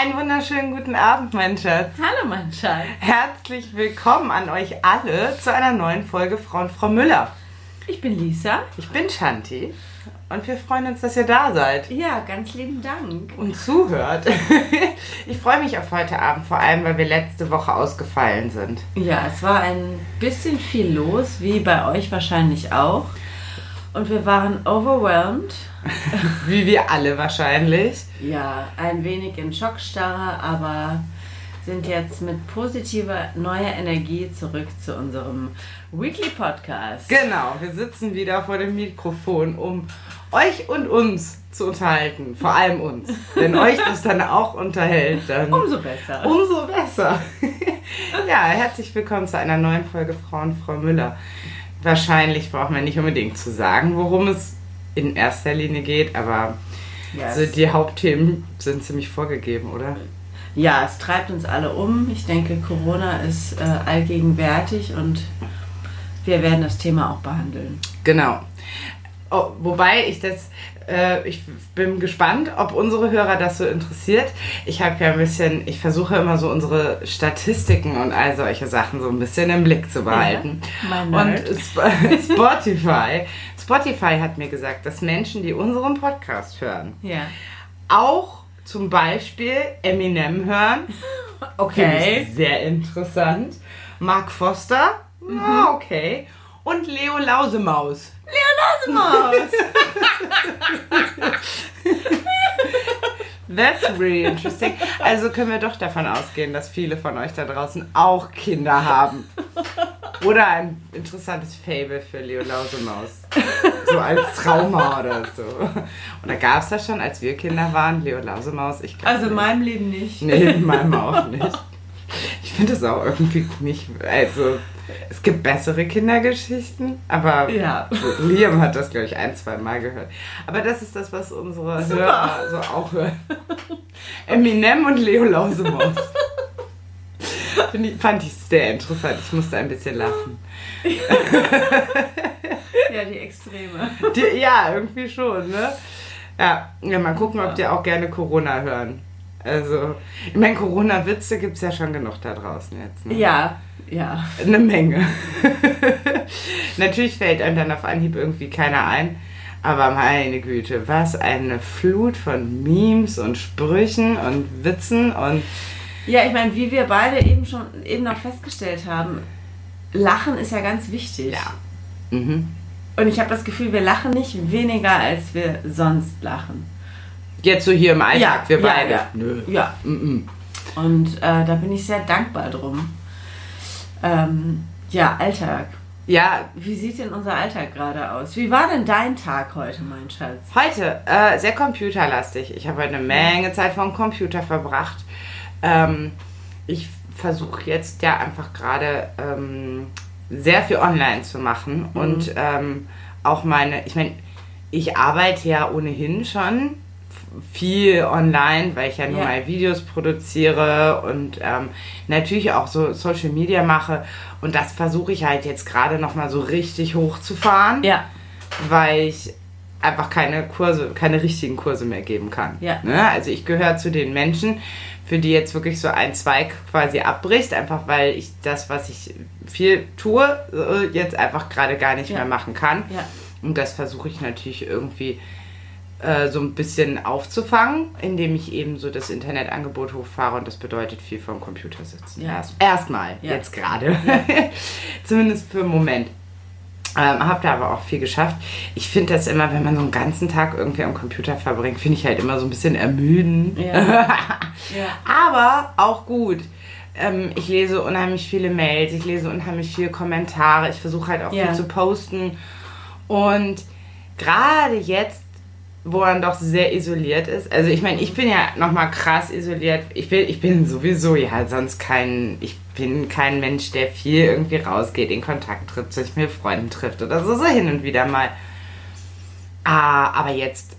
Einen wunderschönen guten Abend, mein Schatz. Hallo, mein Schatz. Herzlich willkommen an euch alle zu einer neuen Folge Frau und Frau Müller. Ich bin Lisa. Ich bin Shanti und wir freuen uns, dass ihr da seid Ja, ganz lieben Dank. und zuhört. Ich freue mich auf heute Abend, vor allem, weil wir letzte Woche ausgefallen sind. Ja, es war ein bisschen viel los, wie bei euch wahrscheinlich auch. Und wir waren overwhelmed. Wie wir alle wahrscheinlich. Ja, ein wenig in Schockstarre, aber sind jetzt mit positiver neuer Energie zurück zu unserem Weekly Podcast. Genau, wir sitzen wieder vor dem Mikrofon, um euch und uns zu unterhalten. Vor allem uns. Wenn euch das dann auch unterhält, dann Umso besser. umso besser. ja, herzlich willkommen zu einer neuen Folge Frau und Frau Müller. Wahrscheinlich braucht man nicht unbedingt zu sagen, worum es in erster Linie geht, aber Ja, so es, die Hauptthemen sind ziemlich vorgegeben, oder? ja, es treibt uns alle um. Ich denke, Corona ist äh, allgegenwärtig und wir werden das Thema auch behandeln. Genau. Oh, wobei ich das, äh, ich bin gespannt, ob unsere Hörer das so interessiert. Ich habe ja ein bisschen, ich versuche immer so unsere Statistiken und all solche Sachen so ein bisschen im Blick zu behalten. mein und. Sp- Spotify, Spotify hat mir gesagt, dass Menschen, die unseren Podcast hören, Ja. auch zum Beispiel Eminem hören. Ich sehr interessant. Mark Foster, ja, okay. Und Leo Lausemaus. Maus. That's really interesting. Also können wir doch davon ausgehen, dass viele von euch da draußen auch Kinder haben. Oder ein interessantes Fable für Leo Lausemaus. So als Trauma oder so. Oder gab es das schon, als wir Kinder waren? Leo Lausemaus? Ich Also in meinem Leben nicht. Nee, in meinem auch nicht. Ich finde es auch irgendwie nicht. Also, es gibt bessere Kindergeschichten, aber Ja. Liam hat das, glaube ich, ein, zwei Mal gehört. Aber das ist das, was unsere Super. Hörer so auch hören. Eminem und Leo Lausemaus. Ich, fand ich sehr interessant. Ich musste ein bisschen lachen. Ja, die Extreme. Die, ja, irgendwie schon, ne? Ja, ja, mal gucken, ob die auch gerne Corona hören. Also, ich meine, Corona-Witze gibt es ja schon genug da draußen jetzt. Ne? Ja, ja. Eine Menge. Natürlich fällt einem dann auf Anhieb irgendwie keiner ein. Aber meine Güte, was eine Flut von Memes und Sprüchen und Witzen und Ja, ich meine, wie wir beide eben schon eben noch festgestellt haben, Lachen ist ja ganz wichtig. ja. Mhm. Und ich habe das Gefühl, wir lachen nicht weniger, als wir sonst lachen. Jetzt so hier im Alltag, wir beide. Ja, Nö. ja. Mhm. Und äh, da bin ich sehr dankbar drum. Ähm, ja, Alltag. Ja, Wie sieht denn unser Alltag gerade aus? Wie war denn dein Tag heute, mein Schatz? Heute äh, sehr computerlastig. Ich habe heute eine Menge Zeit vom Computer verbracht. Ähm, ich versuche jetzt ja einfach gerade ähm, sehr viel online zu machen und ähm, auch meine, ich meine, ich arbeite ja ohnehin schon viel online, weil ich ja nur Ja. mal Videos produziere und ähm, natürlich auch so Social Media mache und das versuche ich halt jetzt gerade noch mal so richtig hochzufahren Ja, weil ich einfach keine Kurse, keine richtigen Kurse mehr geben kann. Ja. Ne? Also ich gehöre zu den Menschen, für die jetzt wirklich so ein Zweig quasi abbricht, einfach weil ich das, was ich viel tue, äh, jetzt einfach gerade gar nicht Ja. mehr machen kann. ja. Und das versuche ich natürlich irgendwie äh, so ein bisschen aufzufangen, indem ich eben so das Internetangebot hochfahre und das bedeutet viel vom Computer sitzen. Ja. Erst, erstmal, Ja. jetzt gerade. Zumindest für einen Moment. Ähm, hab da aber auch viel geschafft. Ich finde das immer, wenn man so einen ganzen Tag irgendwie am Computer verbringt, finde ich halt immer so ein bisschen ermüdend. Ja. ja. Aber auch gut. Ähm, ich lese unheimlich viele Mails, ich lese unheimlich viele Kommentare, ich versuche halt auch Ja. viel zu posten. Und gerade jetzt, wo man doch sehr isoliert ist, also ich meine, ich bin ja nochmal krass isoliert. Ich bin, ich bin sowieso ja sonst kein, ich bin kein Mensch, der viel irgendwie rausgeht, in Kontakt tritt, sich mit Freunden trifft oder so, so hin und wieder mal. Ah, aber jetzt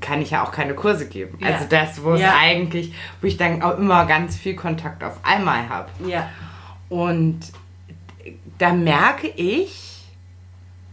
kann ich ja auch keine Kurse geben. Ja. Also das, wo es Ja. eigentlich, wo ich dann auch immer ganz viel Kontakt auf einmal habe. ja. Und da merke ich,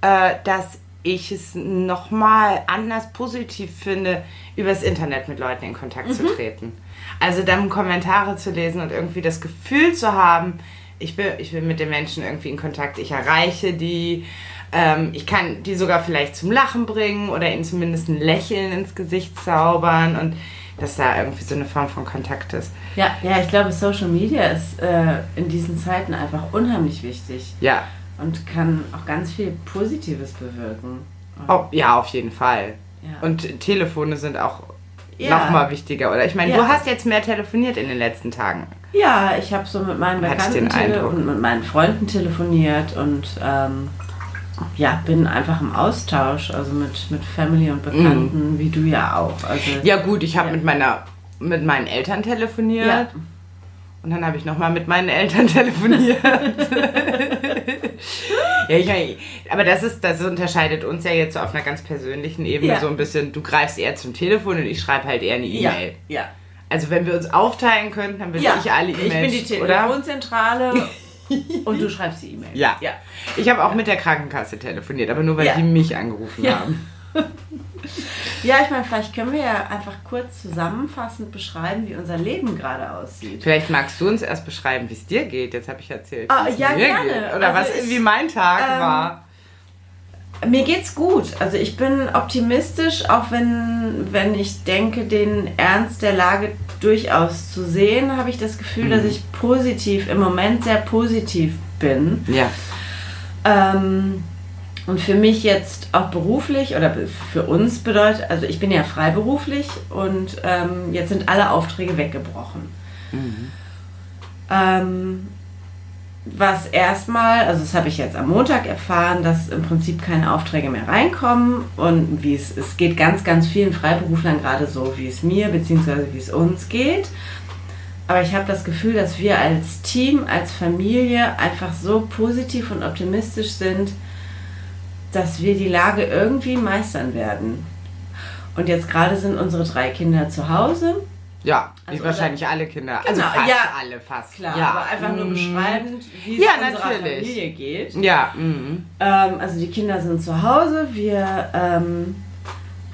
äh, dass ich es nochmal anders positiv finde, übers Internet mit Leuten in Kontakt zu treten. Also dann Kommentare zu lesen und irgendwie das Gefühl zu haben, ich bin, ich bin mit den Menschen irgendwie in Kontakt, ich erreiche die, ähm, ich kann die sogar vielleicht zum Lachen bringen oder ihnen zumindest ein Lächeln ins Gesicht zaubern und dass da irgendwie so eine Form von Kontakt ist. Ja, ja, ich glaube, Social Media ist äh, in diesen Zeiten einfach unheimlich wichtig Ja, und kann auch ganz viel Positives bewirken. Oh, ja, auf jeden Fall. ja. Und Telefone sind auch Ja. noch mal wichtiger, oder? Ich meine, Ja. du hast jetzt mehr telefoniert in den letzten Tagen. ja, ich habe so mit meinen Bekannten und mit meinen Freunden telefoniert und ähm, ja, bin einfach im Austausch, also mit, mit Family und Bekannten, wie du ja auch. Also, Mhm. Ja gut, ich habe Ja. mit meiner mit meinen Eltern telefoniert und dann habe ich noch mal mit meinen Eltern telefoniert. ja, ich meine, aber das ist das unterscheidet uns ja jetzt so auf einer ganz persönlichen Ebene Ja. so ein bisschen. Du greifst eher zum Telefon und ich schreibe halt eher eine ja, E-Mail. ja. Also wenn wir uns aufteilen könnten, dann würde ja. ich alle E-Mails, Ich bin die oder? Telefonzentrale und du schreibst die E-Mail. Ja. ja. Ich habe auch mit der Krankenkasse telefoniert, aber nur weil Ja. die mich angerufen Ja. haben. Ja, ich meine, vielleicht können wir ja einfach kurz zusammenfassend beschreiben, wie unser Leben gerade aussieht. Vielleicht magst du uns erst beschreiben, wie es dir geht. Jetzt habe ich erzählt, es ja, gerne. geht. Oder Also was, ich- wie mein Tag ähm, war. Mir geht's gut. Also ich bin optimistisch, auch wenn, wenn ich denke, den Ernst der Lage durchaus zu sehen, habe ich das Gefühl, dass ich positiv, im Moment sehr positiv bin. Ja. Ähm, und für mich jetzt auch beruflich oder für uns bedeutet, also ich bin ja freiberuflich und ähm, jetzt sind alle Aufträge weggebrochen. Ähm, was erstmal, also das habe ich jetzt am Montag erfahren, dass im Prinzip keine Aufträge mehr reinkommen und wie es, es geht ganz, ganz vielen Freiberuflern gerade so, wie es mir bzw. wie es uns geht. Aber ich habe das Gefühl, dass wir als Team, als Familie einfach so positiv und optimistisch sind, dass wir die Lage irgendwie meistern werden. Und jetzt gerade sind unsere drei Kinder zu Hause. Ja, wie Also wahrscheinlich alle Kinder. also Genau, fast ja. alle, fast. Klar, ja. aber einfach nur mm. beschreibend, wie es Ja, unserer natürlich. Familie geht. Ja, mm. Ähm, also die Kinder sind zu Hause. Wir ähm,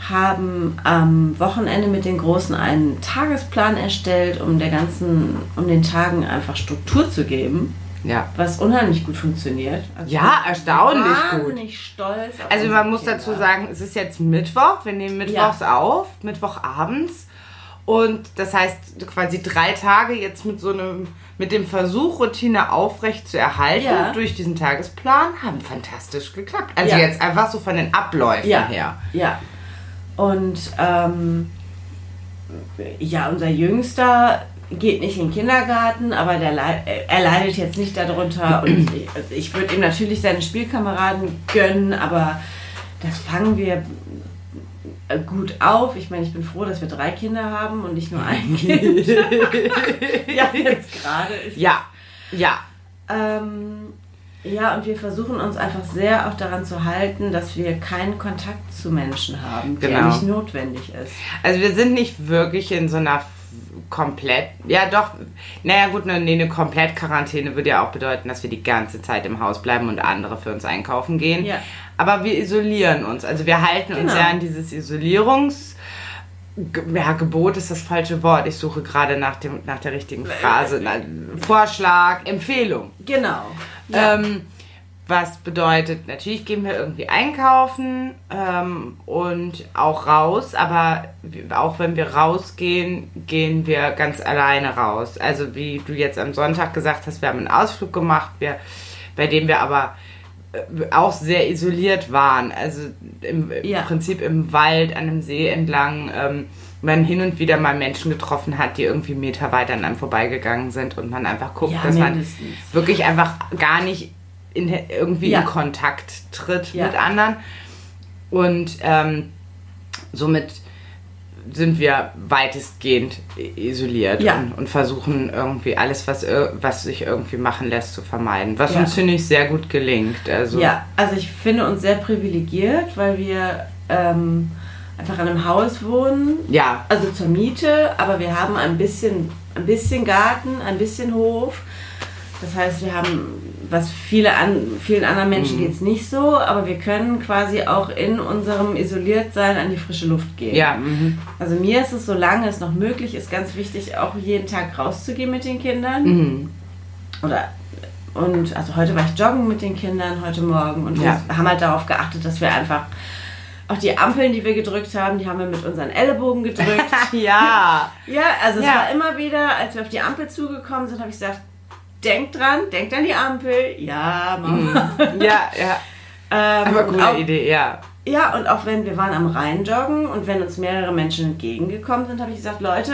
haben am Wochenende mit den Großen einen Tagesplan erstellt, um der ganzen, um den Tagen einfach Struktur zu geben, ja. was unheimlich gut funktioniert. Also Ja, ich bin erstaunlich gut. wahnsinnig stolz. Auf Also man muss Kinder. dazu sagen, es ist jetzt Mittwoch, wir nehmen Mittwochs auf, Mittwochabends. Und das heißt quasi drei Tage jetzt mit so einem, mit dem Versuch, Routine aufrecht zu erhalten Ja. durch diesen Tagesplan, haben fantastisch geklappt. Also Ja. jetzt einfach so von den Abläufen Ja. her. Ja. Und ähm, ja, unser Jüngster geht nicht in den Kindergarten, aber der lei- äh, er leidet jetzt nicht darunter. Und ich, ich würde ihm natürlich seine Spielkameraden gönnen, aber das fangen wir äh, gut auf. Ich meine, ich bin froh, dass wir drei Kinder haben und nicht nur ein Kind. ja, jetzt gerade ist Ja, ja, ähm, ja, und wir versuchen uns einfach sehr auch daran zu halten, dass wir keinen Kontakt zu Menschen haben, der Genau. nicht notwendig ist. Also wir sind nicht wirklich in so einer komplett, ja doch, naja gut, ne, nee, eine komplett Quarantäne würde ja auch bedeuten, dass wir die ganze Zeit im Haus bleiben und andere für uns einkaufen gehen. Ja. Aber wir isolieren uns, also wir halten uns Genau. ja an dieses Isolierungs... Ja, Gebot ist das falsche Wort. Ich suche gerade nach, dem, nach der richtigen Phrase. Na, Vorschlag, Empfehlung. Genau. Ja. Ähm, was bedeutet, natürlich gehen wir irgendwie einkaufen ähm, und auch raus, aber auch wenn wir rausgehen, gehen wir ganz alleine raus. Also wie du jetzt am Sonntag gesagt hast, wir haben einen Ausflug gemacht, wir, bei dem wir aber äh, auch sehr isoliert waren. Also im, Ja. im Prinzip im Wald, an einem See entlang. Ähm, man hin und wieder mal Menschen getroffen hat, die irgendwie Meter weiter an einem vorbeigegangen sind und man einfach guckt, Ja, dass man wirklich einfach gar nicht in, irgendwie Ja. in Kontakt tritt Ja. mit anderen. Und ähm, somit sind wir weitestgehend isoliert Ja. und, und versuchen irgendwie alles, was, was sich irgendwie machen lässt, zu vermeiden. Was Ja. uns, finde ich, sehr gut gelingt. Also, ja, also ich finde uns sehr privilegiert, weil wir ähm, einfach in einem Haus wohnen, ja, also zur Miete, aber wir haben ein bisschen, ein bisschen Garten, ein bisschen Hof. Das heißt, wir haben, was viele an, vielen anderen Menschen Mhm. geht es nicht so, aber wir können quasi auch in unserem Isoliertsein an die frische Luft gehen. Ja, mhm. Also mir ist es, solange es noch möglich ist, ganz wichtig, auch jeden Tag rauszugehen mit den Kindern. Mhm. Oder und also heute war ich joggen mit den Kindern, heute Morgen. Und Ja. wir haben halt darauf geachtet, dass wir einfach auch die Ampeln, die wir gedrückt haben, die haben wir mit unseren Ellenbogen gedrückt. ja. ja, also es Ja. war immer wieder, als wir auf die Ampel zugekommen sind, habe ich gesagt, denkt dran, denkt an die Ampel. Ja, Mama. ja, ja. Ähm, Aber gute auch, Idee, ja. Ja, und auch wenn wir waren am Rhein joggen und wenn uns mehrere Menschen entgegengekommen sind, habe ich gesagt, Leute,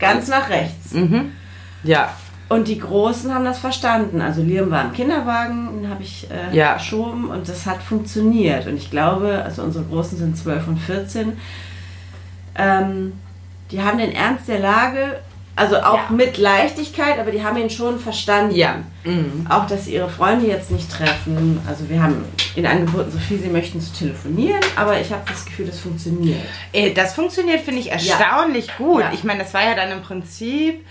ganz nach rechts. Mhm. Ja. Und die Großen haben das verstanden. Also Liam war im Kinderwagen, den habe ich äh, Ja. geschoben und das hat funktioniert. Und ich glaube, also unsere Großen sind 12 und 14, ähm, die haben den Ernst der Lage, also auch Ja. mit Leichtigkeit, aber die haben ihn schon verstanden. Ja. Mhm. Auch, dass sie ihre Freunde jetzt nicht treffen. Also wir haben ihnen angeboten, so viel sie möchten zu telefonieren, aber ich habe das Gefühl, das funktioniert. Äh, Das funktioniert, finde ich, erstaunlich gut. Ja. Ich meine, das war ja dann im Prinzip,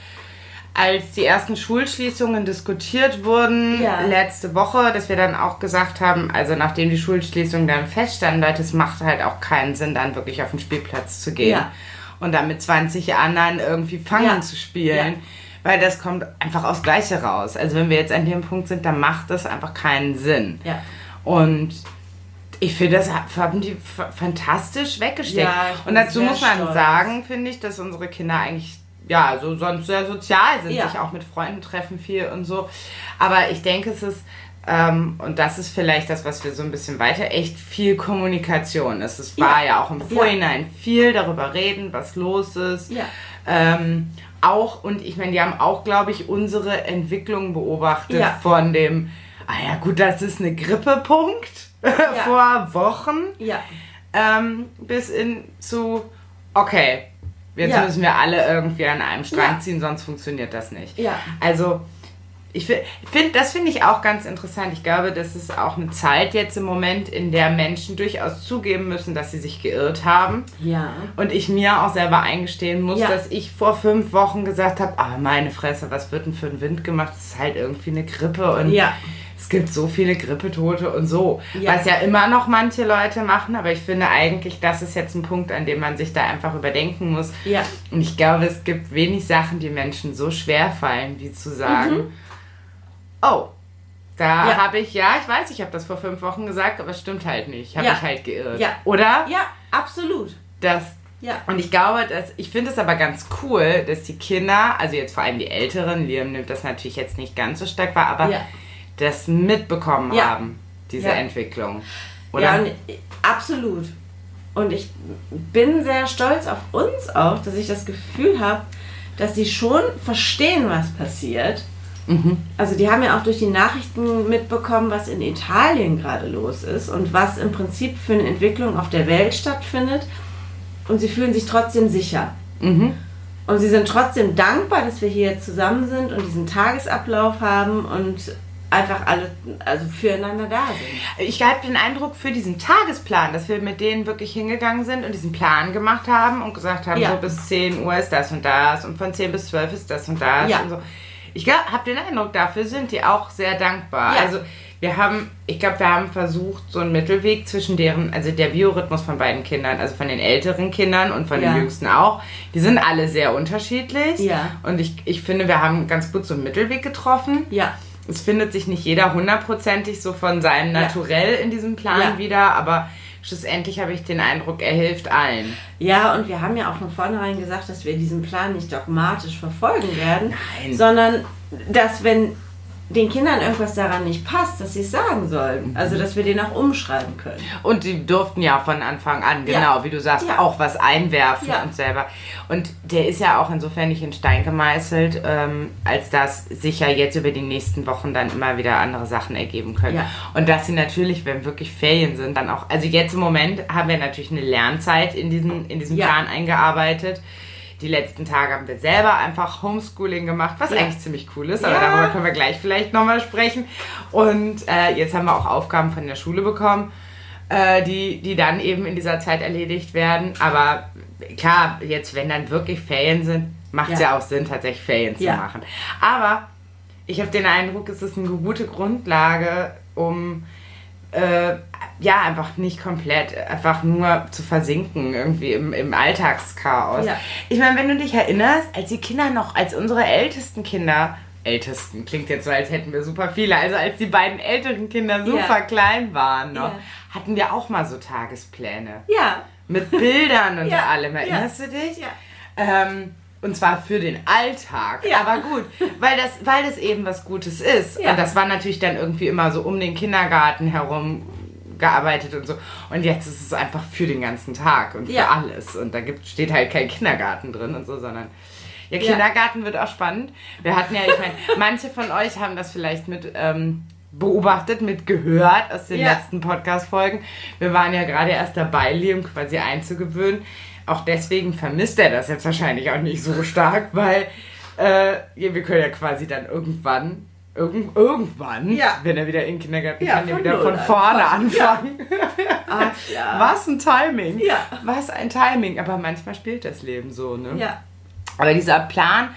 als die ersten Schulschließungen diskutiert wurden Ja. letzte Woche, dass wir dann auch gesagt haben, also nachdem die Schulschließungen dann feststanden, Leute, es macht halt auch keinen Sinn, dann wirklich auf den Spielplatz zu gehen Ja. Und dann mit 20 anderen irgendwie Fangen Ja. zu spielen. Ja. Weil das kommt einfach aufs Gleiche raus. Also wenn wir jetzt an dem Punkt sind, dann macht das einfach keinen Sinn. Ja. Und ich finde, das haben die fantastisch weggesteckt. Ja, und dazu muss man stolz. sagen, finde ich, dass unsere Kinder eigentlich ja so sonst sehr sozial sind, Ja. sich auch mit Freunden treffen viel und so. Aber ich denke, es ist ähm, und das ist vielleicht das, was wir so ein bisschen weiter, echt viel Kommunikation. Es ist, war ja, auch im Vorhinein viel darüber reden, was los ist. Ja. Ähm, auch, und ich meine, die haben auch, glaube ich, unsere Entwicklung beobachtet Ja. von dem, ah ja, gut, das ist eine Grippepunkt vor Wochen Ja. ähm, bis in zu, okay, jetzt Ja. müssen wir alle irgendwie an einem Strang Ja. ziehen, sonst funktioniert das nicht. Ja. Also, ich finde, das finde ich auch ganz interessant. Ich glaube, das ist auch eine Zeit jetzt im Moment, in der Menschen durchaus zugeben müssen, dass sie sich geirrt haben. Ja. Und ich mir auch selber eingestehen muss, Ja. dass ich vor fünf Wochen gesagt habe, ah, meine Fresse, was wird denn für ein Wind gemacht? Das ist halt irgendwie eine Grippe und Ja. es gibt so viele Grippetote und so. Ja. Was ja immer noch manche Leute machen, aber ich finde eigentlich, das ist jetzt ein Punkt, an dem man sich da einfach überdenken muss. Ja. Und ich glaube, es gibt wenig Sachen, die Menschen so schwer fallen, wie zu sagen, oh, da. Ja. habe ich, ja, ich weiß, ich habe das vor fünf Wochen gesagt, aber es stimmt halt nicht. Ich habe Ja. mich halt geirrt. Ja. Oder? Ja, absolut. Das Ja. und ich glaube, dass ich finde es aber ganz cool, dass die Kinder, also jetzt vor allem die Älteren, Liam nimmt das natürlich jetzt nicht ganz so stark wahr, aber Ja. das mitbekommen Ja. haben, diese. Entwicklung. Oder? Ja, und, absolut. Und ich bin sehr stolz auf uns auch, dass ich das Gefühl habe, dass sie schon verstehen, was passiert. Mhm. Also die haben ja auch durch die Nachrichten mitbekommen, was in Italien gerade los ist und was im Prinzip für eine Entwicklung auf der Welt stattfindet. Und sie fühlen sich trotzdem sicher. Mhm. Und sie sind trotzdem dankbar, dass wir hier zusammen sind und diesen Tagesablauf haben und einfach alle also füreinander da sind. Ich habe den Eindruck für diesen Tagesplan, dass wir mit denen wirklich hingegangen sind und diesen Plan gemacht haben und gesagt haben, Ja. so bis 10 Uhr ist das und das und von 10 bis 12 ist das und das Ja. und so. Ich habe den Eindruck, dafür sind die auch sehr dankbar. Ja. Also wir haben, ich glaube, wir haben versucht, so einen Mittelweg zwischen deren, also der Biorhythmus von beiden Kindern, also von den älteren Kindern und von Ja. den jüngsten auch, die sind alle sehr unterschiedlich. Ja. Und ich, ich finde, wir haben ganz gut so einen Mittelweg getroffen. Ja, Es findet sich nicht jeder hundertprozentig so von seinem. Naturell in diesem Plan wieder, aber schlussendlich habe ich den Eindruck, er hilft allen. Ja, und wir haben ja auch von vornherein gesagt, dass wir diesen Plan nicht dogmatisch verfolgen werden, Nein. sondern dass wenn den Kindern irgendwas daran nicht passt, dass sie es sagen sollen. Also, dass wir den auch umschreiben können. Und die durften ja von Anfang an, Ja. genau, wie du sagst, Ja. auch was einwerfen Ja. und selber. Und der ist ja auch insofern nicht in Stein gemeißelt, ähm, als dass sich ja jetzt über die nächsten Wochen dann immer wieder andere Sachen ergeben können. Ja. Und dass sie natürlich, wenn wirklich Ferien sind, dann auch, also jetzt im Moment haben wir natürlich eine Lernzeit in diesen, in diesen Ja. Plan eingearbeitet. Die letzten Tage haben wir selber einfach Homeschooling gemacht, was Ja. eigentlich ziemlich cool ist, aber Ja. darüber können wir gleich vielleicht nochmal sprechen. Und äh, jetzt haben wir auch Aufgaben von der Schule bekommen, äh, die, die dann eben in dieser Zeit erledigt werden. Aber klar, jetzt, wenn dann wirklich Ferien sind, macht es Ja. ja. auch Sinn, tatsächlich Ferien zu machen. Aber ich habe den Eindruck, es ist eine gute Grundlage, um äh, ja einfach nicht komplett, einfach nur zu versinken irgendwie im, im Alltagschaos. Ja. Ich meine, wenn du dich erinnerst, als die Kinder noch, als unsere ältesten Kinder ältesten klingt jetzt so, als hätten wir super viele. Also als die beiden älteren Kinder super Ja. klein waren noch, Ja. hatten wir auch mal so Tagespläne. Ja. Mit Bildern und allem. Erinnerst du dich? Ja. Ähm, und zwar für den Alltag. Ja. Aber gut, weil das, weil das eben was Gutes ist. Ja. Und das war natürlich dann irgendwie immer so um den Kindergarten herum gearbeitet und so. Und jetzt ist es einfach für den ganzen Tag und für Ja. alles. Und da gibt, steht halt kein Kindergarten drin und so, sondern ja. Kindergarten wird auch spannend. Wir hatten ja, ich meine, manche von euch haben das vielleicht mit ähm, beobachtet, mit gehört aus den letzten Podcast-Folgen. Wir waren ja gerade erst dabei, Liam quasi einzugewöhnen. Auch deswegen vermisst er das jetzt wahrscheinlich auch nicht so stark, weil äh, ja, wir können ja quasi dann irgendwann, irgend, irgendwann, Ja. wenn er wieder in den Kindergarten Ja, kann, ja von wieder von vorne anfangen. Ah, klar. Was ein Timing. Ja. Was ein Timing. Aber manchmal spielt das Leben so, ne? Ja. Aber dieser Plan,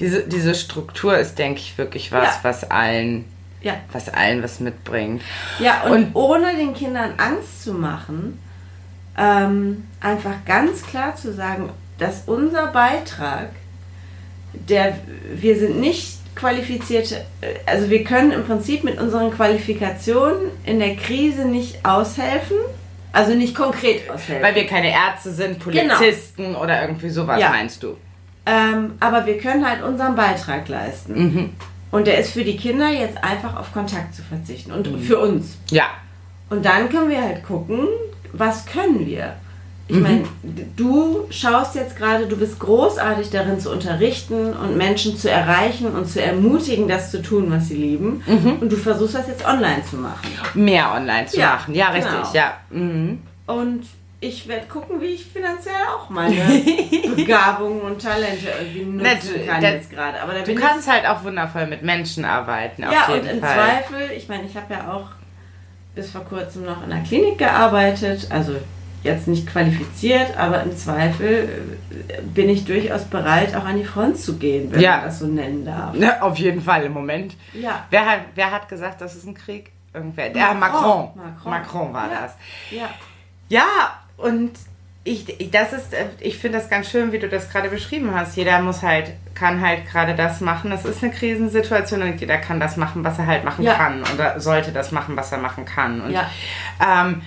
diese, diese Struktur ist, denke ich, wirklich was, Ja. was allen, Ja. was allen was mitbringt. Ja, und, Und- ohne den Kindern Angst zu machen, ähm, einfach ganz klar zu sagen, dass unser Beitrag, der wir sind nicht qualifizierte, äh, also wir können im Prinzip mit unseren Qualifikationen in der Krise nicht aushelfen, also nicht konkret aushelfen. Weil wir keine Ärzte sind, Polizisten oder irgendwie sowas, Genau. Ja. meinst du? Ähm, aber wir können halt unseren Beitrag leisten. Mhm. Und der ist für die Kinder jetzt einfach auf Kontakt zu verzichten und Mhm. für uns. Ja. Und dann können wir halt gucken, was können wir. Ich Mhm. meine, du schaust jetzt gerade, du bist großartig darin zu unterrichten und Menschen zu erreichen und zu ermutigen, das zu tun, was sie lieben. Mhm. Und du versuchst das jetzt online zu machen. Mehr online zu Ja, machen. Ja, richtig, genau. ja. Mhm. Und ich werde gucken, wie ich finanziell auch meine Begabungen und Talente irgendwie nutzen Natürlich, kann jetzt gerade. Aber Du kannst halt auch wundervoll mit Menschen arbeiten, ja, und im Fall. Zweifel, ich meine, ich habe ja auch bis vor kurzem noch in der Klinik gearbeitet, also jetzt nicht qualifiziert, aber im Zweifel äh, bin ich durchaus bereit, auch an die Front zu gehen, wenn Ja. man das so nennen darf. Ja, auf jeden Fall im Moment. Ja. Wer hat, wer hat gesagt, das ist ein Krieg? Irgendwer. Der Macron. Macron. Macron. Macron, war das. Ja. Ja, und ich, das ist, äh, ich finde das ganz schön, wie du das gerade beschrieben hast. Jeder muss halt, kann halt gerade das machen. Das ist eine Krisensituation und jeder kann das machen, was er halt machen Ja. kann. Oder sollte das machen, was er machen kann. Und Ja. ähm,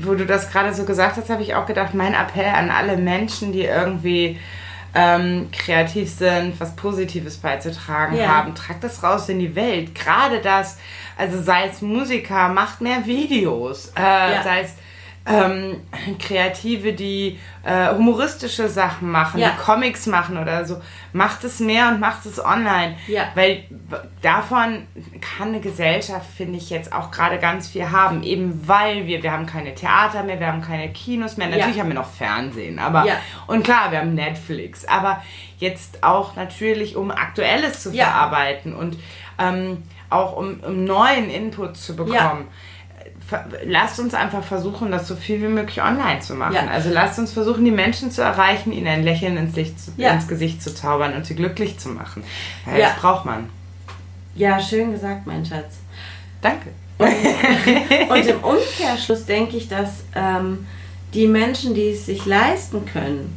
wo du das gerade so gesagt hast, habe ich auch gedacht, mein Appell an alle Menschen, die irgendwie ähm, kreativ sind, was Positives beizutragen Ja. haben, tragt das raus in die Welt. Gerade das, also sei es Musiker, macht mehr Videos, äh, Ja. sei es ähm, Kreative, die äh, humoristische Sachen machen, Ja. die Comics machen oder so. Macht es mehr und macht es online. Ja. Weil davon kann eine Gesellschaft, finde ich, jetzt auch gerade ganz viel haben. Eben weil wir, wir haben keine Theater mehr, wir haben keine Kinos mehr. Natürlich Ja. haben wir noch Fernsehen, aber Ja. und klar, wir haben Netflix, aber jetzt auch natürlich, um Aktuelles zu verarbeiten und ähm, auch um, um neuen Input zu bekommen. Lasst uns einfach versuchen, das so viel wie möglich online zu machen. Ja. Also lasst uns versuchen, die Menschen zu erreichen, ihnen ein Lächeln ins, Licht Ja. ins Gesicht zu zaubern und sie glücklich zu machen. Ja, Ja. Das braucht man. ja, schön gesagt, mein Schatz. Danke. Und im Umkehrschluss denke ich, dass ähm, die Menschen, die es sich leisten können,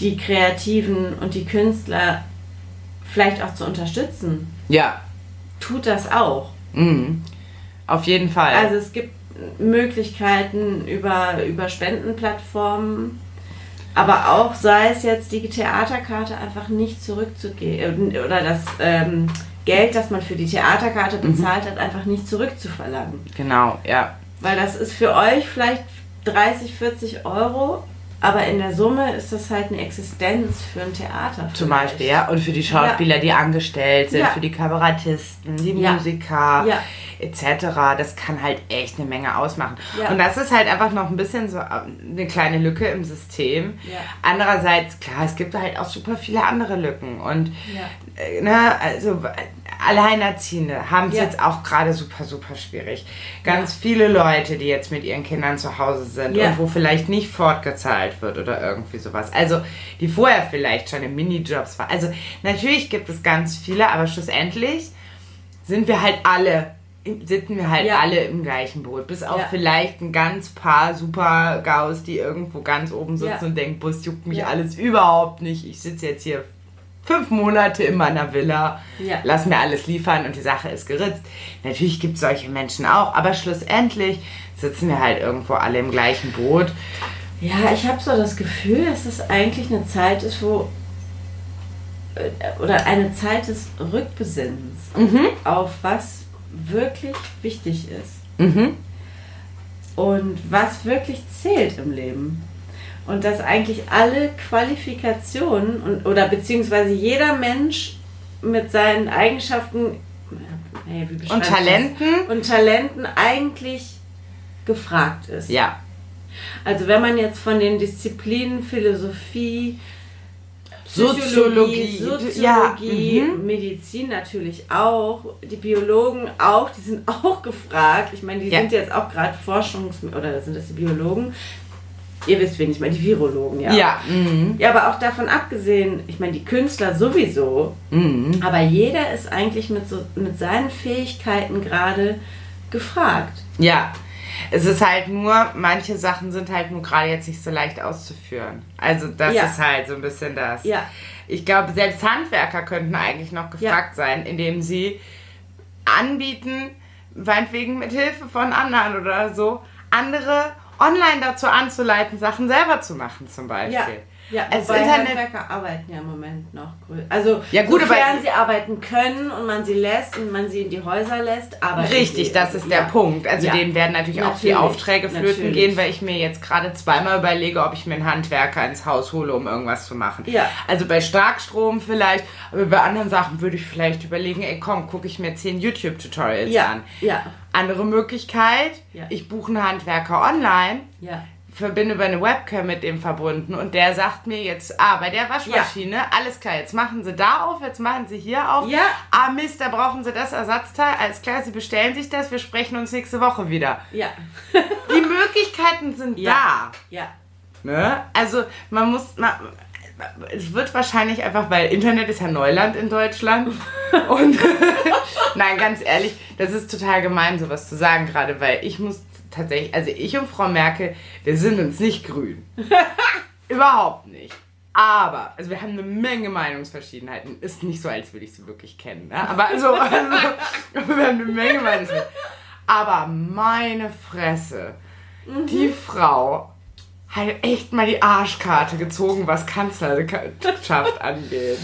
die Kreativen und die Künstler vielleicht auch zu unterstützen, Ja. tut das auch. Mhm. Auf jeden Fall. Also es gibt Möglichkeiten über, über Spendenplattformen, aber auch sei es jetzt die Theaterkarte einfach nicht zurückzugeben oder das ähm, Geld, das man für die Theaterkarte bezahlt hat, einfach nicht zurückzuverlangen. genau, ja. Weil das ist für euch vielleicht 30, 40 Euro, aber in der Summe ist das halt eine Existenz für ein Theater. Zum vielleicht. Beispiel, ja. Und für die Schauspieler, die angestellt sind, Ja. für die Kabarettisten, die Ja. Musiker, Ja. etc. Das kann halt echt eine Menge ausmachen. Ja. Und das ist halt einfach noch ein bisschen so eine kleine Lücke im System. Ja. Andererseits, klar, es gibt halt auch super viele andere Lücken. Und Ja. äh, ne, also Alleinerziehende haben es Ja. jetzt auch gerade super, super schwierig. Ganz viele Leute, die jetzt mit ihren Kindern zu Hause sind Ja. und wo vielleicht nicht fortgezahlt wird oder irgendwie sowas. Also, die vorher vielleicht schon in Minijobs waren. Also, natürlich gibt es ganz viele, aber schlussendlich sind wir halt alle, sitzen wir halt Ja. alle im gleichen Boot. Bis auf Ja. vielleicht ein ganz paar super Gaus, die irgendwo ganz oben sitzen Ja. und denken, Bus juckt mich Ja. alles überhaupt nicht. Ich sitze jetzt hier fünf Monate in meiner Villa, Ja. lass mir alles liefern und die Sache ist geritzt. Natürlich gibt es solche Menschen auch, aber schlussendlich sitzen wir halt irgendwo alle im gleichen Boot. Ja, ich habe so das Gefühl, dass es eigentlich eine Zeit ist, wo äh, oder eine Zeit des Rückbesinnens auf was wirklich wichtig ist Mhm. und was wirklich zählt im Leben. Und dass eigentlich alle Qualifikationen und, oder beziehungsweise jeder Mensch mit seinen Eigenschaften beschreibe Und? Talenten? und Talenten eigentlich gefragt ist. Ja. Also wenn man jetzt von den Disziplinen Philosophie, Soziologie, Soziologie, ja, mhm. Medizin natürlich auch, die Biologen auch, die sind auch gefragt. Ich meine, die Ja. sind jetzt auch gerade Forschungs- oder sind das die Biologen? Ihr wisst, wen ich meine, die Virologen, ja. Ja. Mhm. Ja, aber auch davon abgesehen, ich meine, die Künstler sowieso, Mhm. aber jeder ist eigentlich mit, so, mit seinen Fähigkeiten gerade gefragt. Ja. Es ist halt nur, manche Sachen sind halt nur gerade jetzt nicht so leicht auszuführen. Also das Ja. ist halt so ein bisschen das. Ja. Ich glaube, selbst Handwerker könnten eigentlich noch gefragt sein, indem sie anbieten, meinetwegen mit Hilfe von anderen oder so, andere online dazu anzuleiten, Sachen selber zu machen zum Beispiel. Ja, ja wobei Internet- Handwerker arbeiten ja im Moment noch. Also, Ja, gut, aber- sofern sie arbeiten können und man sie lässt und man sie in die Häuser lässt, arbeiten Richtig, das ist der Ja. Punkt. Also Ja. dem werden natürlich, auch die Natürlich, Aufträge flöten natürlich. gehen, weil ich mir jetzt gerade zweimal überlege, ob ich mir einen Handwerker ins Haus hole, um irgendwas zu machen. Ja. Also bei Starkstrom vielleicht, aber bei anderen Sachen würde ich vielleicht überlegen, ey komm, gucke ich mir zehn YouTube-Tutorials Ja, an. ja, Andere Möglichkeit, Ja. ich buche einen Handwerker online, ja. Bin über eine Webcam mit dem verbunden und der sagt mir jetzt, ah, bei der Waschmaschine, alles klar, jetzt machen Sie da auf, jetzt machen Sie hier auf. Ja. Ah, Mist, da brauchen Sie das Ersatzteil. Alles klar, Sie bestellen sich das, wir sprechen uns nächste Woche wieder. Ja, Die Möglichkeiten sind Ja. ja, da. Ne? Also, man muss. Man, es wird wahrscheinlich einfach, weil Internet ist ja Neuland in Deutschland. Und nein, ganz ehrlich, das ist total gemein, sowas zu sagen, gerade weil ich muss tatsächlich, also ich und Frau Merkel, wir sind uns nicht grün. Überhaupt nicht. Aber, also wir haben eine Menge Meinungsverschiedenheiten. Ist nicht so, als würde ich sie wirklich kennen. Ne? Aber also, also, wir haben eine Menge Meinungsverschiedenheiten. Aber meine Fresse, die Frau hat echt mal die Arschkarte gezogen, was Kanzlerschaft angeht.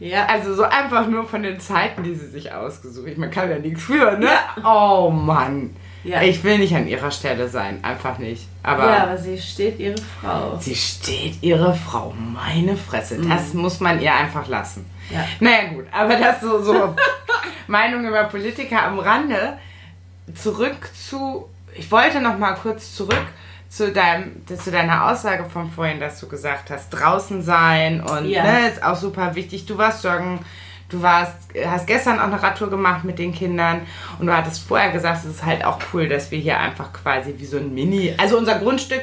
ja. Also so einfach nur von den Zeiten, die sie sich ausgesucht. Ich, man kann ja nichts für, ne? Oh Mann. Ja. Ich will nicht an ihrer Stelle sein, einfach nicht. Aber ja, aber sie steht ihre Frau. sie steht ihre Frau, meine Fresse. Das muss man ihr einfach lassen. Ja. Naja gut, aber das so, so Meinung über Politiker am Rande. Zurück zu, ich wollte noch mal kurz zurück zu, deinem, zu deiner Aussage von vorhin, dass du gesagt hast, draußen sein und Ja. ne, ist auch super wichtig. Du warst joggen, du warst, hast gestern auch eine Radtour gemacht mit den Kindern und du hattest vorher gesagt, es ist halt auch cool, dass wir hier einfach quasi wie so ein Mini, also unser Grundstück,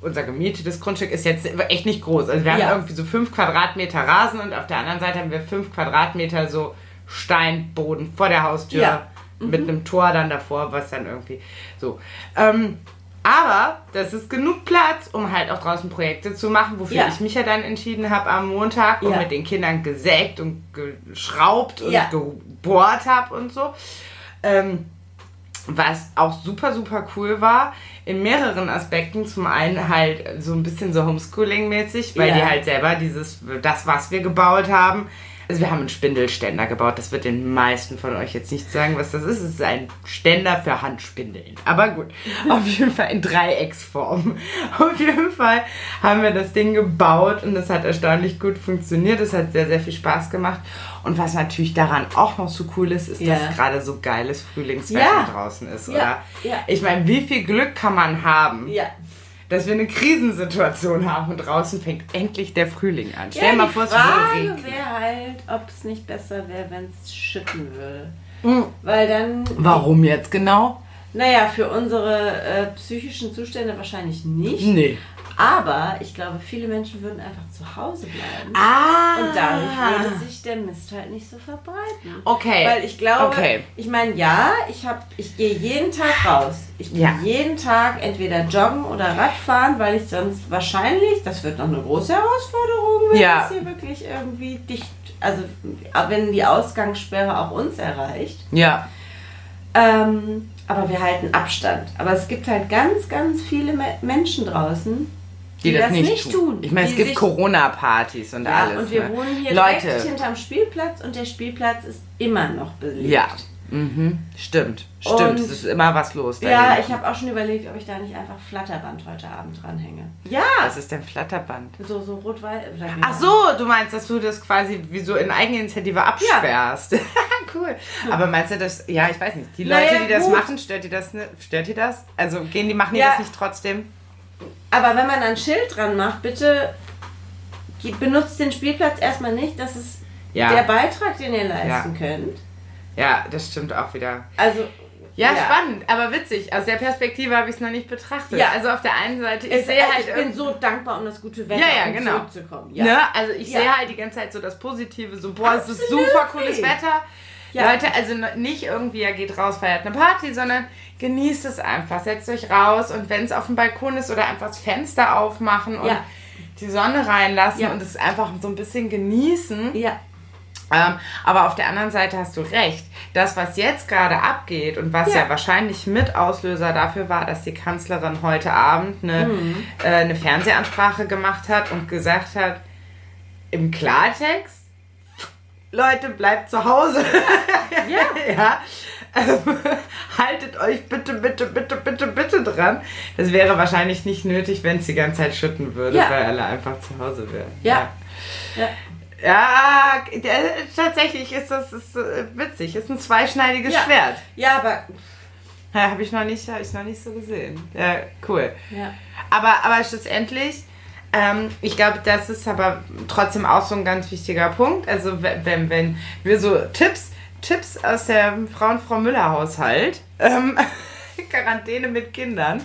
unser gemietetes Grundstück ist jetzt echt nicht groß. Also wir haben Ja. irgendwie so fünf Quadratmeter Rasen und auf der anderen Seite haben wir fünf Quadratmeter so Steinboden vor der Haustür Ja. mit einem Tor dann davor, was dann irgendwie so. Ähm, aber das ist genug Platz, um halt auch draußen Projekte zu machen, wofür Ja. ich mich ja dann entschieden habe am Montag und Ja. mit den Kindern gesägt und geschraubt und Ja. gebohrt habe und so. Ähm, was auch super, super cool war, in mehreren Aspekten. Zum einen halt so ein bisschen so Homeschooling-mäßig, weil die halt selber dieses, das, was wir gebaut haben, also wir haben einen Spindelständer gebaut. Das wird den meisten von euch jetzt nicht sagen, was das ist. Es ist ein Ständer für Handspindeln. Aber gut, auf jeden Fall in Dreiecksform. Auf jeden Fall haben wir das Ding gebaut und es hat erstaunlich gut funktioniert. Es hat sehr, sehr viel Spaß gemacht. Und was natürlich daran auch noch so cool ist, ist, Ja. dass gerade so geiles Frühlingswetter Ja. draußen ist, Ja. oder? Ja. Ich meine, wie viel Glück kann man haben? Ja, dass wir eine Krisensituation haben und draußen fängt endlich der Frühling an. Stell ja, dir mal vor, es würde regnen. wäre halt, ob es nicht besser wäre, wenn es schütten würde. Hm. Weil dann, Warum jetzt genau? naja, für unsere äh, psychischen Zustände wahrscheinlich nicht. Nee. Aber ich glaube, viele Menschen würden einfach zu Hause bleiben. Ah. Und dadurch würde sich der Mist halt nicht so verbreiten. Okay. Weil ich glaube, Okay. ich meine, ja, ich, hab, ich gehe jeden Tag raus. Ich gehe Ja. jeden Tag entweder joggen oder Radfahren, weil ich sonst wahrscheinlich, das wird noch eine große Herausforderung, wenn Ja. es hier wirklich irgendwie dicht, also wenn die Ausgangssperre auch uns erreicht. Ja. Ähm, aber wir halten Abstand. Aber es gibt halt ganz, ganz viele Me Menschen draußen, Die, das, nicht, tun. Ich meine, es die gibt Corona-Partys und Ja, alles. und wir ne? wohnen hier Leute. direkt hinterm Spielplatz und der Spielplatz ist immer noch belegt. Ja. Mhm. Stimmt. Stimmt. Und- es ist immer was los. Ja, ich habe auch schon überlegt, ob ich da nicht einfach Flatterband heute Abend dranhänge. Ja, Was ist denn Flatterband? so, so rot-weiß. Ach so, du meinst, dass du das quasi wie so in Eigeninitiative absperrst. cool. Aber meinst du das, ja, ich weiß nicht. Die Leute, Naja, die das gut. machen, stört die das, ne- stört die das? Also gehen die, machen die Ja. das nicht trotzdem? Aber wenn man ein Schild dran macht, bitte benutzt den Spielplatz erstmal nicht. Das ist Ja. der Beitrag, den ihr leisten könnt. Ja, das stimmt auch wieder. Also, Ja, spannend, aber witzig. Aus der Perspektive habe ich es noch nicht betrachtet. Ja. Also auf der einen Seite, ich Ich, sehe halt ich bin so dankbar um das gute Wetter, Ja, ja, um genau. zurückzukommen. Ja. Ne? Also ich Ja. sehe halt die ganze Zeit so das Positive, so boah, es ist super cooles Wetter. Ja. Leute, also nicht irgendwie, ihr geht raus, feiert eine Party, sondern genießt es einfach, setzt euch raus und wenn es auf dem Balkon ist oder einfach das Fenster aufmachen und Ja. die Sonne reinlassen Ja. und es einfach so ein bisschen genießen. Ja. Ähm, aber auf der anderen Seite hast du recht. Das, was jetzt gerade abgeht und was ja. Ja. wahrscheinlich mit Auslöser dafür war, dass die Kanzlerin heute Abend eine, Mhm. äh, eine Fernsehansprache gemacht hat und gesagt hat, im Klartext, Leute, bleibt zu Hause. Ja. ja. Haltet euch bitte, bitte, bitte, bitte, bitte dran. Das wäre wahrscheinlich nicht nötig, wenn es die ganze Zeit schütten würde, Ja. weil alle einfach zu Hause wären. Ja. Ja. Ja, der- tatsächlich ist das ist, äh, witzig. Ist ein zweischneidiges Ja. Schwert. Ja, aber. Ja, habe ich noch nicht, habe ich noch nicht so gesehen. Ja, cool. Ja. Aber, aber schlussendlich, ähm, ich glaube, das ist aber trotzdem auch so ein ganz wichtiger Punkt. Also wenn, wenn wir so Tipps, Tipps aus der Frau-Frau Müller-Haushalt, ähm, Quarantäne mit Kindern,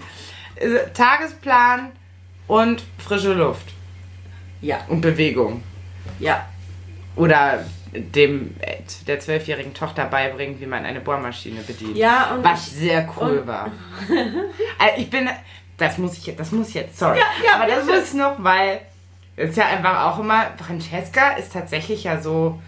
äh, Tagesplan und frische Luft Ja. und Bewegung. Ja. Oder dem äh, der zwölfjährigen Tochter beibringen, wie man eine Bohrmaschine bedient. Ja, und Was sehr cool war. Also ich bin, das muss ich jetzt, das muss ich jetzt, sorry. Ja, ja, Aber das muss noch, weil es ist ja einfach auch immer, Francesca ist tatsächlich ja so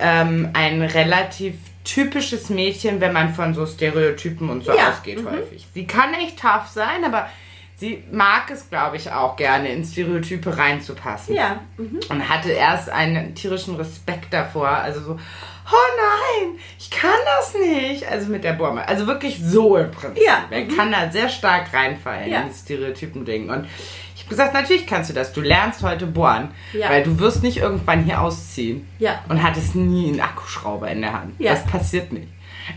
ähm, ein relativ typisches Mädchen, wenn man von so Stereotypen und so Ja, ausgeht mhm. häufig. Sie kann echt tough sein, aber sie mag es, glaube ich, auch gerne in Stereotype reinzupassen Ja. Mhm. und hatte erst einen tierischen Respekt davor. Also so, oh nein, ich kann das nicht. Also mit der Bohrmaschine. Also wirklich so im Prinzip. Ja, Er mhm. kann da sehr stark reinfallen Ja. in Stereotypen-Ding. Und gesagt, natürlich kannst du das. Du lernst heute bohren. Ja. Weil du wirst nicht irgendwann hier ausziehen. Ja. Und hattest nie einen Akkuschrauber in der Hand. Ja. Das passiert nicht.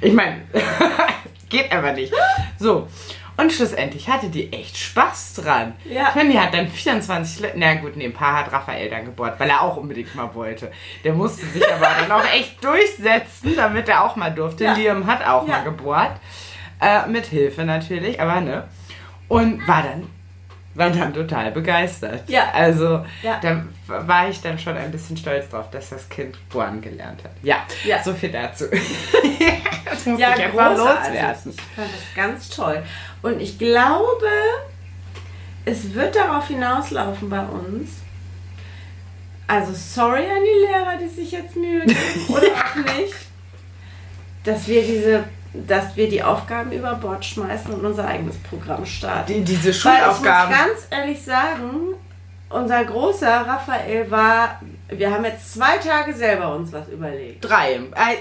Ich meine, geht einfach nicht. So. Und schlussendlich hatte die echt Spaß dran. Ja. Ich meine, die hat dann 24 Le Na gut, nee, ein paar hat Raphael dann gebohrt, weil er auch unbedingt mal wollte. Der musste sich aber dann auch echt durchsetzen, damit er auch mal durfte. Ja. Liam hat auch Ja. mal gebohrt. Äh, mit Hilfe natürlich, aber ne. Und war dann, war dann total begeistert. Ja. Also, Ja. da war ich dann schon ein bisschen stolz drauf, dass das Kind bohren gelernt hat. Ja, Ja. so viel dazu. das muss Ja, ich einfach loswerden. Ich fand das ganz toll. Und ich glaube, es wird darauf hinauslaufen bei uns. Also sorry an die Lehrer, die sich jetzt Mühe geben oder auch nicht, dass wir diese, dass wir die Aufgaben über Bord schmeißen und unser eigenes Programm starten. Die, diese Weil ich Schulaufgaben. muss ganz ehrlich sagen, unser großer Raphael war, wir haben jetzt zwei Tage selber uns was überlegt. Drei. Äh,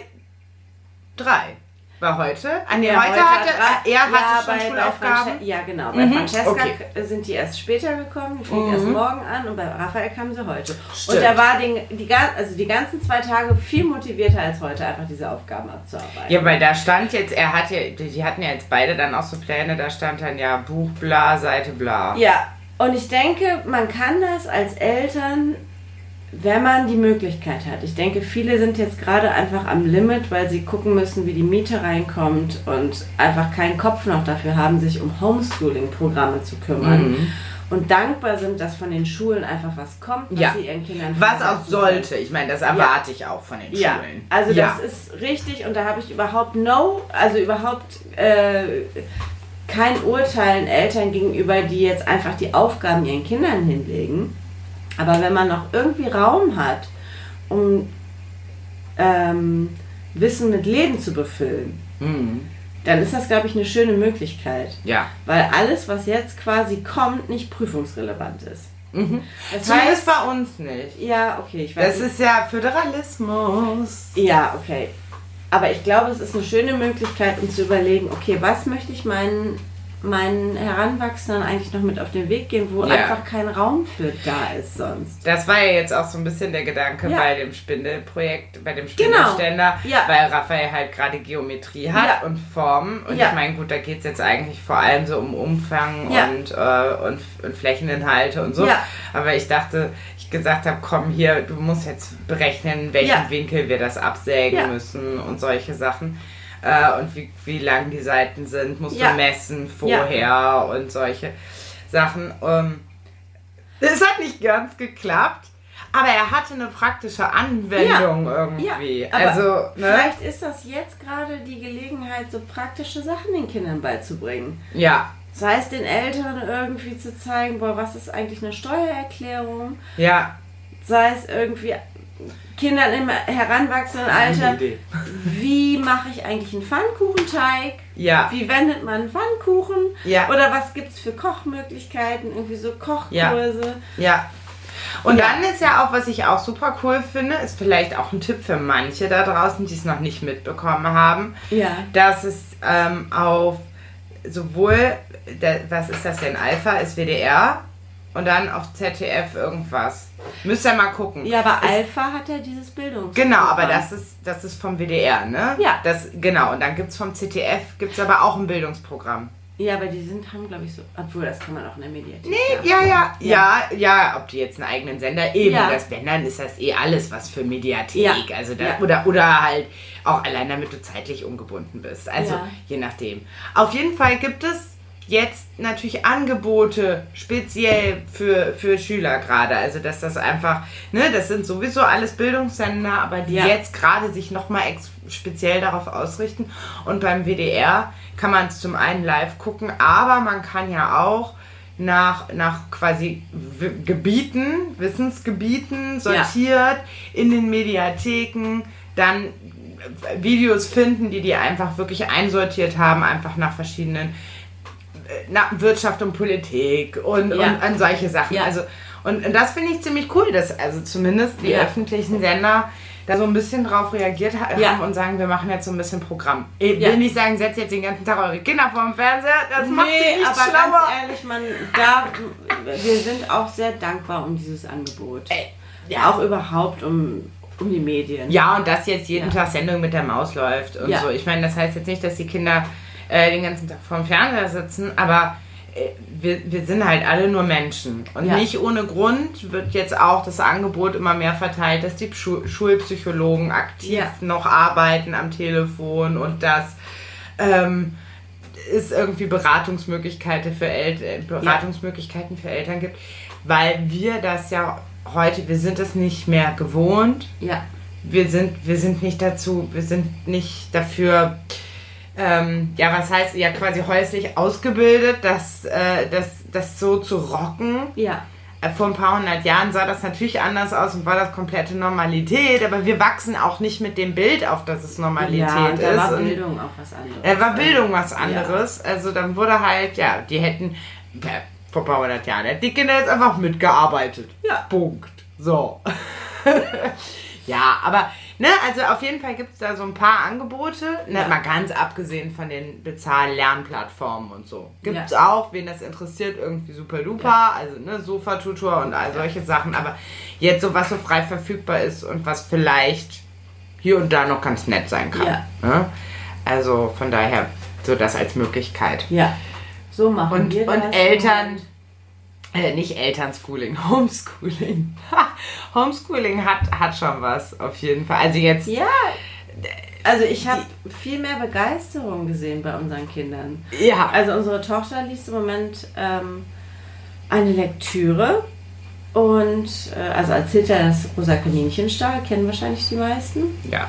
drei. War heute? Nee, Ja, heute, hatte Ra- er hatte ja, schon bei- Schulaufgaben. Ja, genau. Bei Mhm, Francesca okay. sind die erst später gekommen, die fängt erst morgen an und bei Raphael kamen sie heute. Stimmt. Und er war den, die, also die ganzen zwei Tage viel motivierter als heute, einfach diese Aufgaben abzuarbeiten. Ja, weil da stand jetzt, er hat ja, die hatten ja jetzt beide dann auch so Pläne, da stand dann ja Buch bla, Seite bla. Ja, und ich denke, man kann das als Eltern, wenn man die Möglichkeit hat. Ich denke, viele sind jetzt gerade einfach am Limit, weil sie gucken müssen, wie die Miete reinkommt und einfach keinen Kopf noch dafür haben, sich um Homeschooling-Programme zu kümmern. Mhm. Und dankbar sind, dass von den Schulen einfach was kommt, was Ja. sie ihren Kindern Was auch sollte. Ich meine, das erwarte ich auch von den ja, Schulen. also ja. das ist richtig und da habe ich überhaupt no, also überhaupt äh, kein Urteilen Eltern gegenüber, die jetzt einfach die Aufgaben ihren Kindern hinlegen. Aber wenn man noch irgendwie Raum hat, um ähm, Wissen mit Leben zu befüllen, Mhm. dann ist das, glaube ich, eine schöne Möglichkeit. Ja. Weil alles, was jetzt quasi kommt, nicht prüfungsrelevant ist. Mhm. Das Zumindest heißt, bei uns nicht. ja, okay, ich weiß Das nicht. ist ja Föderalismus. Ja, okay. Aber ich glaube, es ist eine schöne Möglichkeit, um zu überlegen, okay, was möchte ich meinen, meinen Heranwachsenden eigentlich noch mit auf den Weg gehen, wo Ja. einfach kein Raum für da ist sonst. Das war ja jetzt auch so ein bisschen der Gedanke Ja. bei dem Spindelprojekt, bei dem Genau. Spindelständer, Ja. weil Raphael halt gerade Geometrie hat und Formen. Und ich meine, gut, da geht es jetzt eigentlich vor allem so um Umfang und, äh, und, und Flächeninhalte und so. Aber ich dachte, ich gesagt habe, komm hier, du musst jetzt berechnen, welchen. Winkel wir das absägen müssen und solche Sachen. Äh, und wie, wie lang die Seiten sind, musst Ja. du messen vorher und solche Sachen. Ähm, es hat nicht ganz geklappt, aber er hatte eine praktische Anwendung irgendwie. aber also, ne? Vielleicht ist das jetzt gerade die Gelegenheit, so praktische Sachen den Kindern beizubringen. Ja, Sei es den Eltern irgendwie zu zeigen, boah, was ist eigentlich eine Steuererklärung? ja. Sei es irgendwie Kindern im heranwachsenden Alter, wie mache ich eigentlich einen Pfannkuchenteig? Ja, Wie wendet man einen Pfannkuchen? Ja. Oder was gibt es für Kochmöglichkeiten? Irgendwie so Kochkurse. ja. Und Ja. dann ist ja auch, was ich auch super cool finde, ist vielleicht auch ein Tipp für manche da draußen, die es noch nicht mitbekommen haben, Ja. dass es ähm, auf sowohl, was ist das denn, Alpha ist WDR und dann auf ZDF irgendwas. Müsst ihr mal gucken. Ja, aber Es- Alpha hat ja dieses Bildungs. Genau, aber das ist, das ist vom WDR, ne? Ja. Das, genau, und dann gibt es vom ZDF, gibt es aber auch ein Bildungsprogramm. Ja, aber die sind, haben, glaube ich, so. Obwohl, das kann man auch in der Mediathek. Nee, ja, ja, ja, ja, ob die jetzt einen eigenen Sender eben, Ja. das wenn dann ist das eh alles was für Mediathek, Ja. also da, Ja. oder oder halt auch allein damit du zeitlich ungebunden bist. Also Ja. je nachdem. Auf jeden Fall gibt es jetzt natürlich Angebote speziell für, für Schüler gerade. Also dass das einfach, ne, das sind sowieso alles Bildungssender, aber die Ja. jetzt gerade sich nochmal speziell darauf ausrichten. Und beim WDR kann man es zum einen live gucken, aber man kann ja auch nach, nach quasi Gebieten, Wissensgebieten sortiert in den Mediatheken dann Videos finden, die die einfach wirklich einsortiert haben, einfach nach verschiedenen na, Wirtschaft und Politik und, Ja. und an solche Sachen. Ja. Also, und, und das finde ich ziemlich cool, dass also zumindest die Ja. öffentlichen Sender da so ein bisschen drauf reagiert ha Ja. haben und sagen, wir machen jetzt so ein bisschen Programm. Ich Ja. will nicht sagen, setzt jetzt den ganzen Tag eure Kinder vorm Fernseher, das macht sie Nee, nicht aber schlauer. ganz ehrlich, man, da, wir sind auch sehr dankbar um dieses Angebot. Ey, ja. Auch überhaupt um, um die Medien. Ja, und dass jetzt jeden Ja. Tag Sendung mit der Maus läuft und Ja. so. Ich meine, das heißt jetzt nicht, dass die Kinder äh, den ganzen Tag vorm Fernseher sitzen, aber äh, wir, wir sind halt alle nur Menschen. Und Ja. nicht ohne Grund wird jetzt auch das Angebot immer mehr verteilt, dass die Schu Schulpsychologen aktiv Ja. noch arbeiten am Telefon und dass ähm, es irgendwie Beratungsmöglichkeiten für, El äh, Beratungsmöglichkeiten für Eltern gibt, weil wir das ja heute, wir sind es nicht mehr gewohnt, Ja. wir sind, wir sind nicht dazu, wir sind nicht dafür, ähm, ja, was heißt, ja, quasi häuslich ausgebildet, das, äh, das, das so zu rocken. Ja. Äh, Vor ein paar hundert Jahren sah das natürlich anders aus und war das komplette Normalität, aber wir wachsen auch nicht mit dem Bild auf, dass es Normalität ja, da ist. war Bildung auch was anderes. da war Bildung was anderes. Also dann wurde halt, ja, die hätten ja, vor ein paar hundert Jahren, hätten die Kinder jetzt einfach mitgearbeitet. Ja. Punkt. So. Ja, aber, ne, also auf jeden Fall gibt es da so ein paar Angebote, ne, Ja. mal ganz abgesehen von den Bezahl-Lernplattformen und so. Gibt es Ja. auch, wen das interessiert, irgendwie super duper, also ne, Sofa-Tutor und all solche Sachen, aber jetzt so, was so frei verfügbar ist und was vielleicht hier und da noch ganz nett sein kann. Ja. Ne? Also von daher, so das als Möglichkeit. Ja. So machen Und, wir das. und Eltern, äh, nicht Elternschooling, Homeschooling. Homeschooling hat, hat schon was, auf jeden Fall. Also jetzt, Ja. Also ich habe viel mehr Begeisterung gesehen bei unseren Kindern. ja, Also unsere Tochter liest im Moment ähm, eine Lektüre und äh, also erzählt er das Rosa Kaninchenstall, kennen wahrscheinlich die meisten. ja.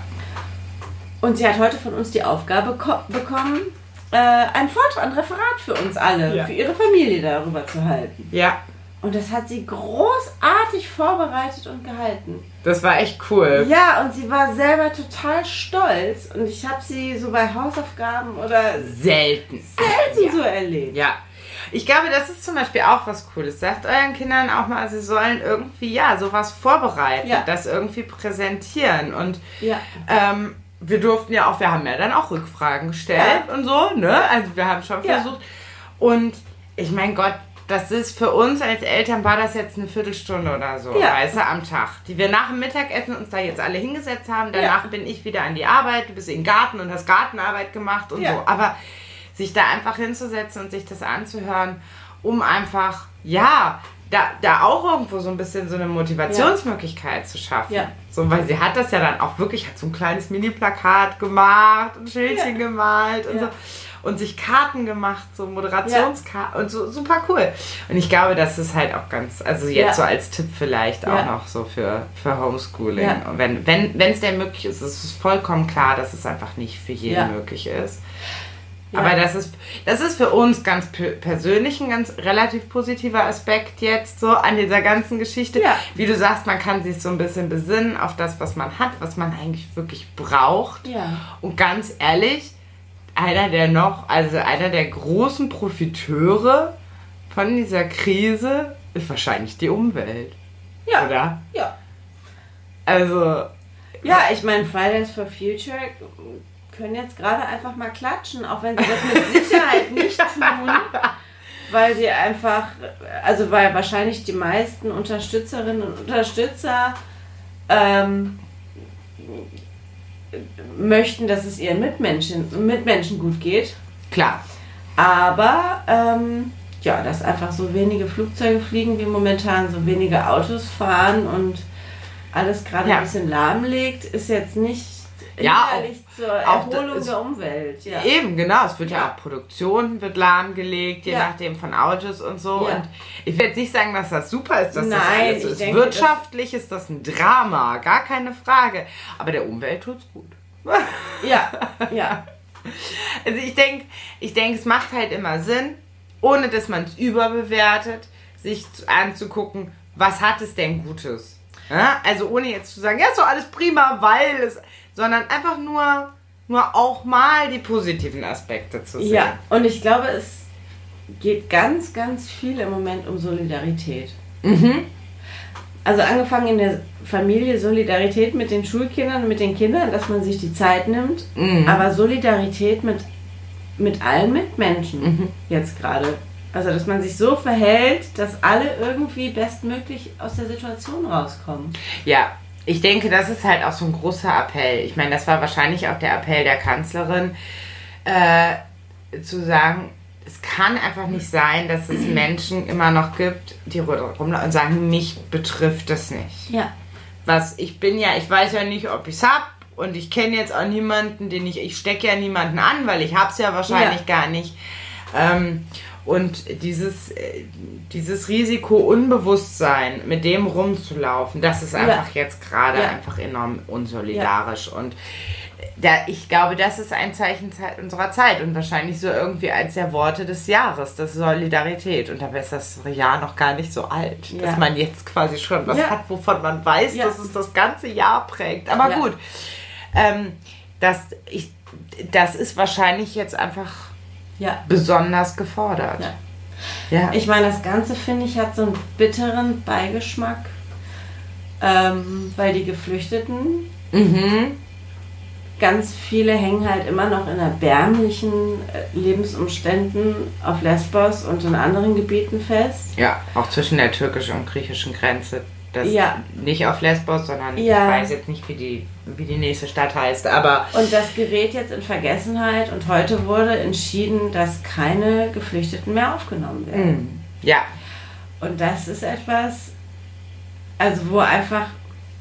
Und sie hat heute von uns die Aufgabe ko- bekommen, äh, einen Vortrag, ein Referat für uns alle, Ja. für ihre Familie darüber zu halten. Ja, Und das hat sie großartig vorbereitet und gehalten. das war echt cool. Ja, und sie war selber total stolz. Und ich habe sie so bei Hausaufgaben oder Selten. selten ja. so erlebt. Ja. Ich glaube, das ist zum Beispiel auch was Cooles. Sagt euren Kindern auch mal, sie sollen irgendwie, ja, sowas vorbereiten, Ja. das irgendwie präsentieren. Und Ja. ähm, wir durften ja auch, wir haben ja dann auch Rückfragen gestellt und so, ne? Also wir haben schon Ja. versucht. Und ich mein Gott, das ist für uns als Eltern war das jetzt eine Viertelstunde oder so, Ja. weißt du, am Tag. Die wir nach dem Mittagessen uns da jetzt alle hingesetzt haben. Danach Ja. bin ich wieder an die Arbeit, du bist in den Garten und hast Gartenarbeit gemacht und Ja. so. Aber sich da einfach hinzusetzen und sich das anzuhören, um einfach, ja, da, da auch irgendwo so ein bisschen so eine Motivationsmöglichkeit zu schaffen. So, weil sie hat das ja dann auch wirklich, hat so ein kleines Mini-Plakat gemacht und Schildchen Ja. gemalt und Ja. so. Und sich Karten gemacht, so Moderationskarten und so super cool. Und ich glaube, das ist halt auch ganz, also jetzt so als Tipp vielleicht auch noch so für, für Homeschooling. Und wenn wenn wenn, es denn möglich ist, ist es vollkommen klar, dass es einfach nicht für jeden möglich ist. Ja. Aber das ist, das ist für uns ganz pe- persönlich ein ganz relativ positiver Aspekt jetzt so an dieser ganzen Geschichte. Ja. Wie du sagst, man kann sich so ein bisschen besinnen auf das, was man hat, was man eigentlich wirklich braucht. Ja. Und ganz ehrlich, einer der noch, also einer der großen Profiteure von dieser Krise ist wahrscheinlich die Umwelt. Ja. Oder? Ja. Also, Ja, ich meine, Fridays for Future können jetzt gerade einfach mal klatschen, auch wenn sie das mit Sicherheit nicht tun, weil sie einfach, also weil wahrscheinlich die meisten Unterstützerinnen und Unterstützer ähm, möchten, dass es ihren Mitmenschen, Mitmenschen gut geht. klar. Aber ähm, ja, dass einfach so wenige Flugzeuge fliegen wie momentan, so wenige Autos fahren und alles gerade Ja. ein bisschen lahmlegt, ist jetzt nicht Ja, hinderlich zur auch Erholung das- der Umwelt. Ja. Eben, genau. Es wird ja, Ja. auch Produktion wird lahmgelegt, je Ja. nachdem von Autos und so. Und ich will jetzt nicht sagen, dass das super ist, dass das Nein, alles so ich ist. denke, Wirtschaftlich ist das ein Drama, gar keine Frage. Aber der Umwelt tut's gut. ja, ja, Also ich denke, ich denk, es macht halt immer Sinn, ohne dass man es überbewertet, sich zu- anzugucken, was hat es denn Gutes. Ja? Also ohne jetzt zu sagen, ja, ist doch alles prima, weil es, sondern einfach nur, nur auch mal die positiven Aspekte zu sehen. ja. Und ich glaube, es geht ganz, ganz viel im Moment um Solidarität. Mhm. Also angefangen in der Familie, Solidarität mit den Schulkindern, mit den Kindern, dass man sich die Zeit nimmt, Mhm. aber Solidarität mit, mit allen Mitmenschen Mhm. jetzt gerade. Also dass man sich so verhält, dass alle irgendwie bestmöglich aus der Situation rauskommen. Ja, ich denke, das ist halt auch so ein großer Appell. Ich meine, das war wahrscheinlich auch der Appell der Kanzlerin, äh, zu sagen, es kann einfach nicht sein, dass es Menschen immer noch gibt, die rumlaufen und sagen, mich betrifft das nicht. Ja. Was ich bin ja, ich weiß ja nicht, ob ich es hab und ich kenne jetzt auch niemanden, den ich, ich stecke ja niemanden an, weil ich hab's ja wahrscheinlich Ja. gar nicht. Ähm, und dieses, äh, dieses Risiko-Unbewusstsein, mit dem rumzulaufen, das ist einfach jetzt gerade Ja. einfach enorm unsolidarisch. Und da, ich glaube, das ist ein Zeichen unserer Zeit und wahrscheinlich so irgendwie eins der Worte des Jahres, das Solidarität. Und dabei ist das Jahr noch gar nicht so alt, Ja. dass man jetzt quasi schon was Ja. hat, wovon man weiß, Ja. dass es das ganze Jahr prägt. Aber Ja. gut, ähm, das, ich, das ist wahrscheinlich jetzt einfach Ja. besonders gefordert. Ja. Ja. Ich meine, das Ganze, finde ich, hat so einen bitteren Beigeschmack. ähm, weil die Geflüchteten, Mhm. ganz viele hängen halt immer noch in erbärmlichen äh, Lebensumständen auf Lesbos und in anderen Gebieten fest. Ja, auch zwischen der türkischen und griechischen Grenze. Das Ja. Nicht auf Lesbos, sondern Ja. ich weiß jetzt nicht, wie die, wie die nächste Stadt heißt, aber Und das gerät jetzt in Vergessenheit und heute wurde entschieden, dass keine Geflüchteten mehr aufgenommen werden. mm, ja, Und das ist etwas, also wo einfach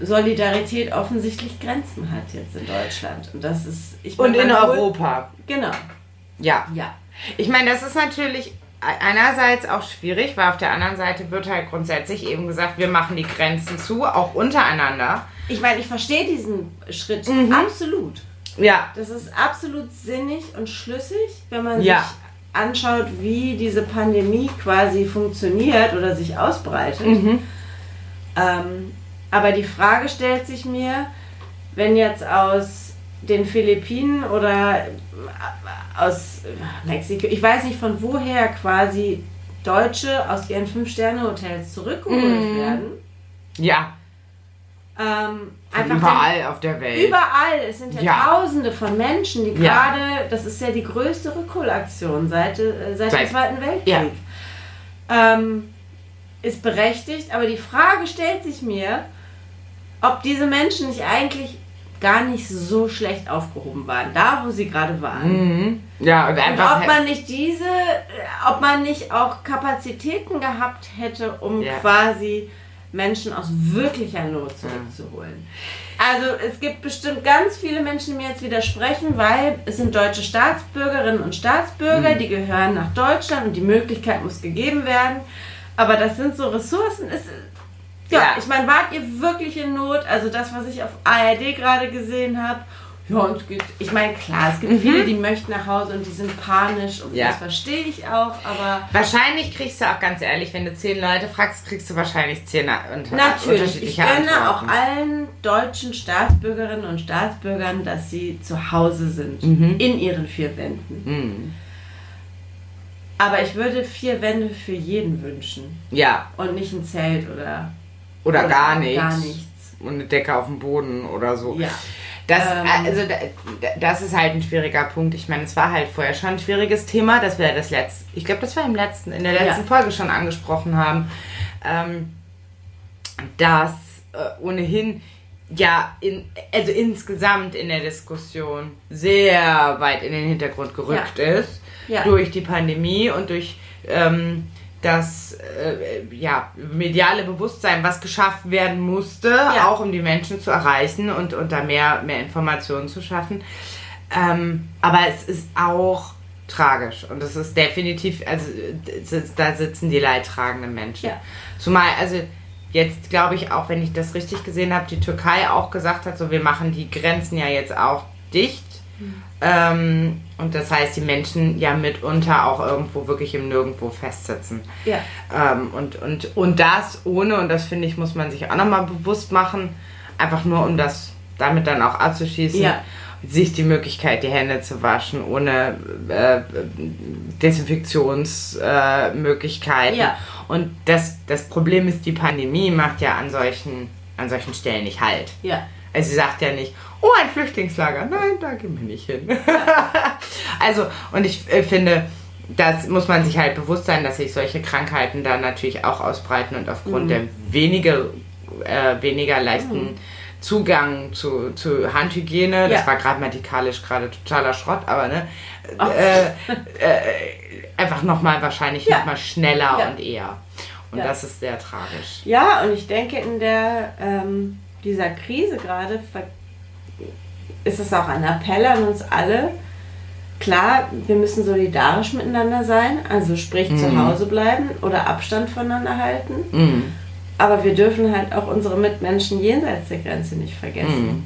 Solidarität offensichtlich Grenzen hat jetzt in Deutschland. Und das ist. Ich und in Europa. Genau. Ja. Ja. Ich meine, das ist natürlich einerseits auch schwierig, weil auf der anderen Seite wird halt grundsätzlich eben gesagt, wir machen die Grenzen zu, auch untereinander. Ich meine, ich verstehe diesen Schritt Mhm. absolut. Ja, Das ist absolut sinnig und schlüssig, wenn man Ja. sich anschaut, wie diese Pandemie quasi funktioniert oder sich ausbreitet. Mhm. Ähm, aber die Frage stellt sich mir, wenn jetzt aus den Philippinen oder aus Mexiko, ich weiß nicht von woher quasi Deutsche aus ihren Fünf-Sterne-Hotels zurückgeholt Mhm. werden. ja, Ähm, einfach überall auf der Den, Welt. überall, es sind ja, Ja. Tausende von Menschen, die Ja. gerade, das ist ja die größte Rückholaktion seit, äh, seit, dem Seit- Zweiten Weltkrieg. Ja. Ähm, ist berechtigt, aber die Frage stellt sich mir, ob diese Menschen nicht eigentlich gar nicht so schlecht aufgehoben waren, da wo sie gerade waren. Mhm. Ja, und Und einfach. ob man nicht diese, äh, ob man nicht auch Kapazitäten gehabt hätte, um Ja. quasi Menschen aus wirklicher Not zurückzuholen. Also es gibt bestimmt ganz viele Menschen, die mir jetzt widersprechen, weil es sind deutsche Staatsbürgerinnen und Staatsbürger, Mhm. die gehören nach Deutschland und die Möglichkeit muss gegeben werden. Aber das sind so Ressourcen. Es, ja, Ja. ich meine, wart ihr wirklich in Not? Also das, was ich auf ARD gerade gesehen habe. Ja, uns geht's. Ich meine, klar, es gibt viele, die möchten nach Hause und die sind panisch und Mhm. Ja. das verstehe ich auch, aber Wahrscheinlich kriegst du auch ganz ehrlich, wenn du zehn Leute fragst, kriegst du wahrscheinlich zehn unter Natürlich, ich unterschiedliche gönne auch allen deutschen Staatsbürgerinnen und Staatsbürgern, dass sie zu Hause sind, Mhm. in ihren vier Wänden. Mhm. Aber ich würde vier Wände für jeden wünschen Ja, und nicht ein Zelt oder, oder, gar nichts. Gar nichts. Und eine Decke auf dem Boden oder so. Ja. Das, Ähm. also, da- da- das ist halt ein schwieriger Punkt. Ich meine, es war halt vorher schon ein schwieriges Thema, dass wir das letzte, ich glaube, das war im letzten, in der letzten Ja. Folge schon angesprochen haben, ähm, dass äh, ohnehin ja, in, also insgesamt in der Diskussion sehr weit in den Hintergrund gerückt ist Ja. durch die Pandemie und durch ähm, das äh, ja, mediale Bewusstsein, was geschafft werden musste, Ja. auch um die Menschen zu erreichen und, und da mehr, mehr Informationen zu schaffen. Ähm, aber es ist auch tragisch und es ist definitiv, also ist- da sitzen die leidtragenden Menschen. Ja. Zumal, also jetzt glaube ich auch, wenn ich das richtig gesehen habe, die Türkei auch gesagt hat, so wir machen die Grenzen ja jetzt auch dicht. Ähm, und das heißt, die Menschen ja mitunter auch irgendwo wirklich im Nirgendwo festsitzen. Ja. Ähm, und, und, und das ohne, und das finde ich, muss man sich auch nochmal bewusst machen, einfach nur um das damit dann auch abzuschließen, Ja. sich die Möglichkeit, die Hände zu waschen, ohne äh, Desinfektionsmöglichkeiten. Äh. Ja. Und das, das Problem ist, die Pandemie macht ja an solchen, an solchen Stellen nicht halt. Ja. Also sie sagt ja nicht, oh, ein Flüchtlingslager. Nein, da gehen wir nicht hin. also, und ich äh, finde, das muss man sich halt bewusst sein, dass sich solche Krankheiten dann natürlich auch ausbreiten und aufgrund Mhm. der weniger, äh, weniger leichten Zugang zu, zu Handhygiene, das Ja. war grammatikalisch gerade totaler Schrott, aber ne, Ach. äh, äh, einfach nochmal wahrscheinlich Ja. nochmal schneller Ja. und eher. Und Ja. das ist sehr tragisch. Ja, und ich denke, in der ähm, dieser Krise gerade ist es auch ein Appell an uns alle. Klar, wir müssen solidarisch miteinander sein, also sprich zu Mhm. Hause bleiben oder Abstand voneinander halten. Mm. Aber wir dürfen halt auch unsere Mitmenschen jenseits der Grenze nicht vergessen. Mhm.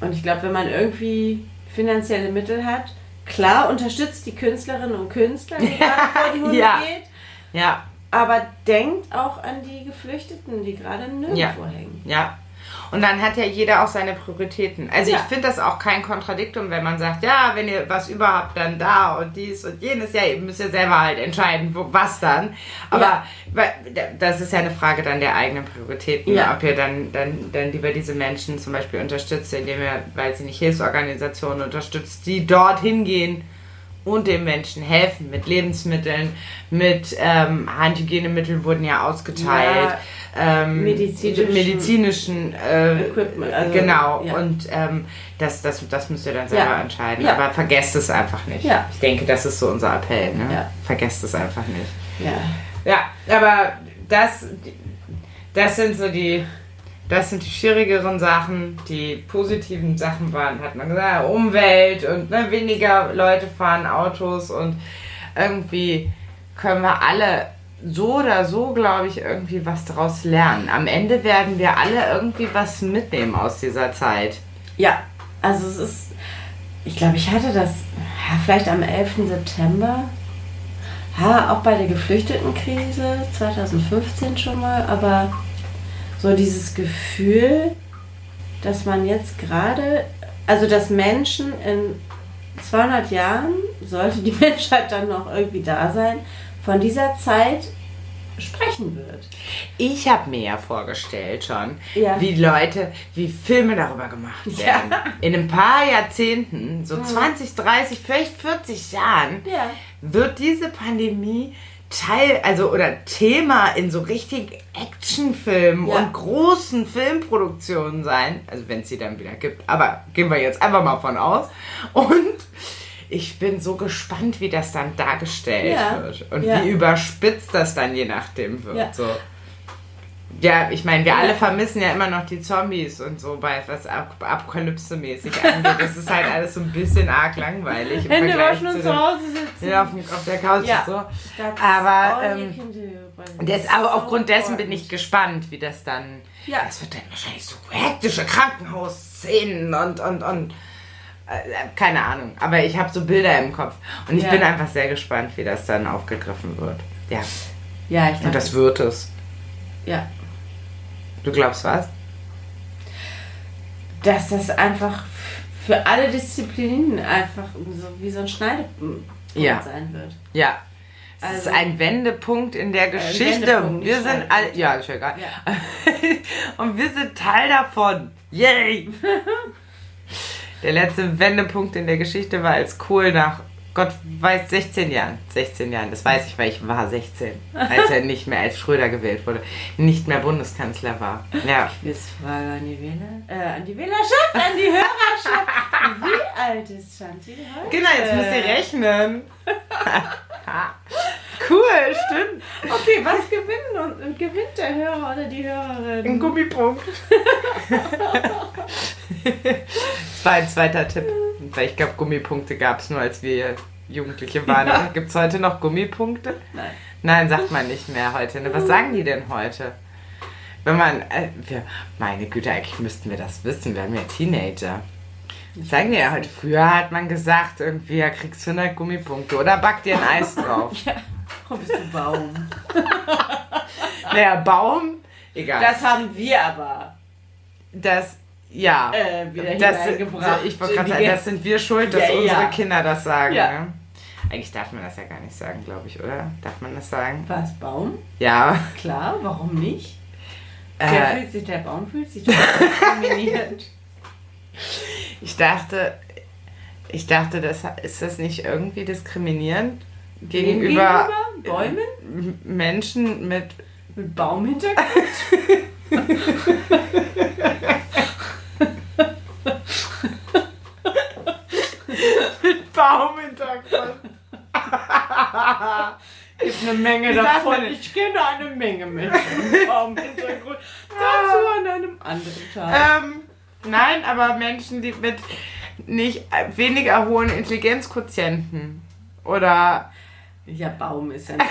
Und ich glaube, wenn man irgendwie finanzielle Mittel hat, klar unterstützt die Künstlerinnen und Künstler, die gerade vor die Hunde Ja. geht, Ja, aber denkt auch an die Geflüchteten, die gerade nirgendwo Ja. hängen. ja. Und dann hat ja jeder auch seine Prioritäten. Also Ja. ich finde das auch kein Kontradiktum, wenn man sagt, ja, wenn ihr was überhaupt, dann da und dies und jenes. Ja, ihr müsst ja selber halt entscheiden, wo, was dann. Aber Ja. das ist ja eine Frage dann der eigenen Prioritäten. Ja. Ob ihr dann, dann, dann lieber diese Menschen zum Beispiel unterstützt, indem ihr, weil sie nicht Hilfsorganisationen unterstützt, die dorthin gehen und den Menschen helfen mit Lebensmitteln, mit ähm, Handhygienemitteln wurden ja ausgeteilt, ähm, Medizinischen- medizinischen äh, Equipment, also, genau. ja. Und ähm, das, das, das müsst ihr dann selber Ja. entscheiden. Ja. Aber vergesst es einfach nicht. Ja. Ich denke, das ist so unser Appell. Ne? Ja. Vergesst es einfach nicht. Ja. Ja, aber das, das sind so die, das sind die schwierigeren Sachen. Die positiven Sachen waren, hat man gesagt, Umwelt und ne, weniger Leute fahren Autos und irgendwie können wir alle so oder so, glaube ich, irgendwie was daraus lernen. Am Ende werden wir alle irgendwie was mitnehmen aus dieser Zeit. Ja, also es ist, ich glaube, ich hatte das ja, vielleicht am 11. September, ja, auch bei der Geflüchtetenkrise 2015 schon mal, aber so dieses Gefühl, dass man jetzt gerade, also dass Menschen in 200 Jahren, sollte die Menschheit dann noch irgendwie da sein, von dieser Zeit sprechen wird. Ich habe mir ja vorgestellt schon, Ja. wie Leute, wie Filme darüber gemacht werden. In ein paar Jahrzehnten, so 20, 30, vielleicht 40 Jahren, Ja. wird diese Pandemie Teil, also oder Thema in so richtig Actionfilmen Ja. und großen Filmproduktionen sein. Also wenn es sie dann wieder gibt. Aber gehen wir jetzt einfach mal von aus. Und ich bin so gespannt, wie das dann dargestellt Ja. wird. Und Ja. wie überspitzt das dann je nachdem wird. Ja. So. Ja, ich meine, wir alle vermissen ja immer noch die Zombies und so, bei was Ap Apokalypse-mäßig angeht. Das ist halt alles so ein bisschen arg langweilig. im Hände Vergleich waschen und zu Hause sitzen. ja, auf, auf der Couch und so. Aber, ähm. Das, aber aufgrund dessen bin ich gespannt, wie das dann. Ja. Es wird dann wahrscheinlich so hektische Krankenhausszenen und, und, und. Äh, keine Ahnung. Aber ich habe so Bilder im Kopf. Und ich Ja. bin einfach sehr gespannt, wie das dann aufgegriffen wird. Ja. Ja, ich Und glaube. das wird es. Ja. Du glaubst was? Dass das einfach für alle Disziplinen einfach so wie so ein Schneidepunkt Ja. sein wird. Ja. Es Also- ist ein Wendepunkt in der Geschichte. Wir sind all, ja, ist ja egal. Ja. Und wir sind Teil davon. Yay! der letzte Wendepunkt in der Geschichte war, als Kohl nach Gott weiß 16 Jahren, 16 Jahren, das weiß ich, weil ich war 16, als er nicht mehr als Schröder gewählt wurde, nicht mehr Bundeskanzler war. Ja. Jetzt Frage an die Wähler, äh, an die Wählerschaft, an die Hörerschaft. Wie alt ist Shanti heute? Genau, jetzt müsst ihr rechnen. cool, stimmt. Okay, was gewinnt, und, gewinnt der Hörer oder die Hörerin? Ein Gummipunkt. das war ein zweiter Tipp. Weil ich glaube, Gummipunkte gab es nur, als wir Jugendliche waren. Ja. Gibt es heute noch Gummipunkte? Nein. Nein, sagt man nicht mehr heute. Ne? Was sagen die denn heute? Wenn man, äh, wir, meine Güte, eigentlich müssten wir das wissen. Wir haben ja Teenager. Sagen die ja heute. Früher hat man gesagt, irgendwie, ja, kriegst du 100 Gummipunkte oder back dir ein Eis drauf. Ja. Oh, bist du Baum. Naja, Baum, egal. Das haben wir aber das ja. äh, wieder das, hineingebracht. ich wollte gerade sagen, das sind wir schuld, dass Ja, unsere ja. Kinder das sagen. Ja. Ne? Eigentlich darf man das ja gar nicht sagen, glaube ich, oder? Darf man das sagen? Was, Baum? Ja. Klar, warum nicht? Der, Äh, fühlt sich, der Baum fühlt sich diskriminiert. ich dachte, ich dachte, das ist das nicht irgendwie diskriminierend gegenüber, Bäumen? M- Menschen mit Mit Baumhintergrund? Baumhintergrund. Gibt eine Menge sagt davon. denn? Ich kenne eine Menge Menschen mit Baumhintergrund. Dazu an einem anderen Tag. Ähm, nein, aber Menschen, die mit nicht weniger hohen Intelligenzquotienten oder Ja, Baum ist ja nicht.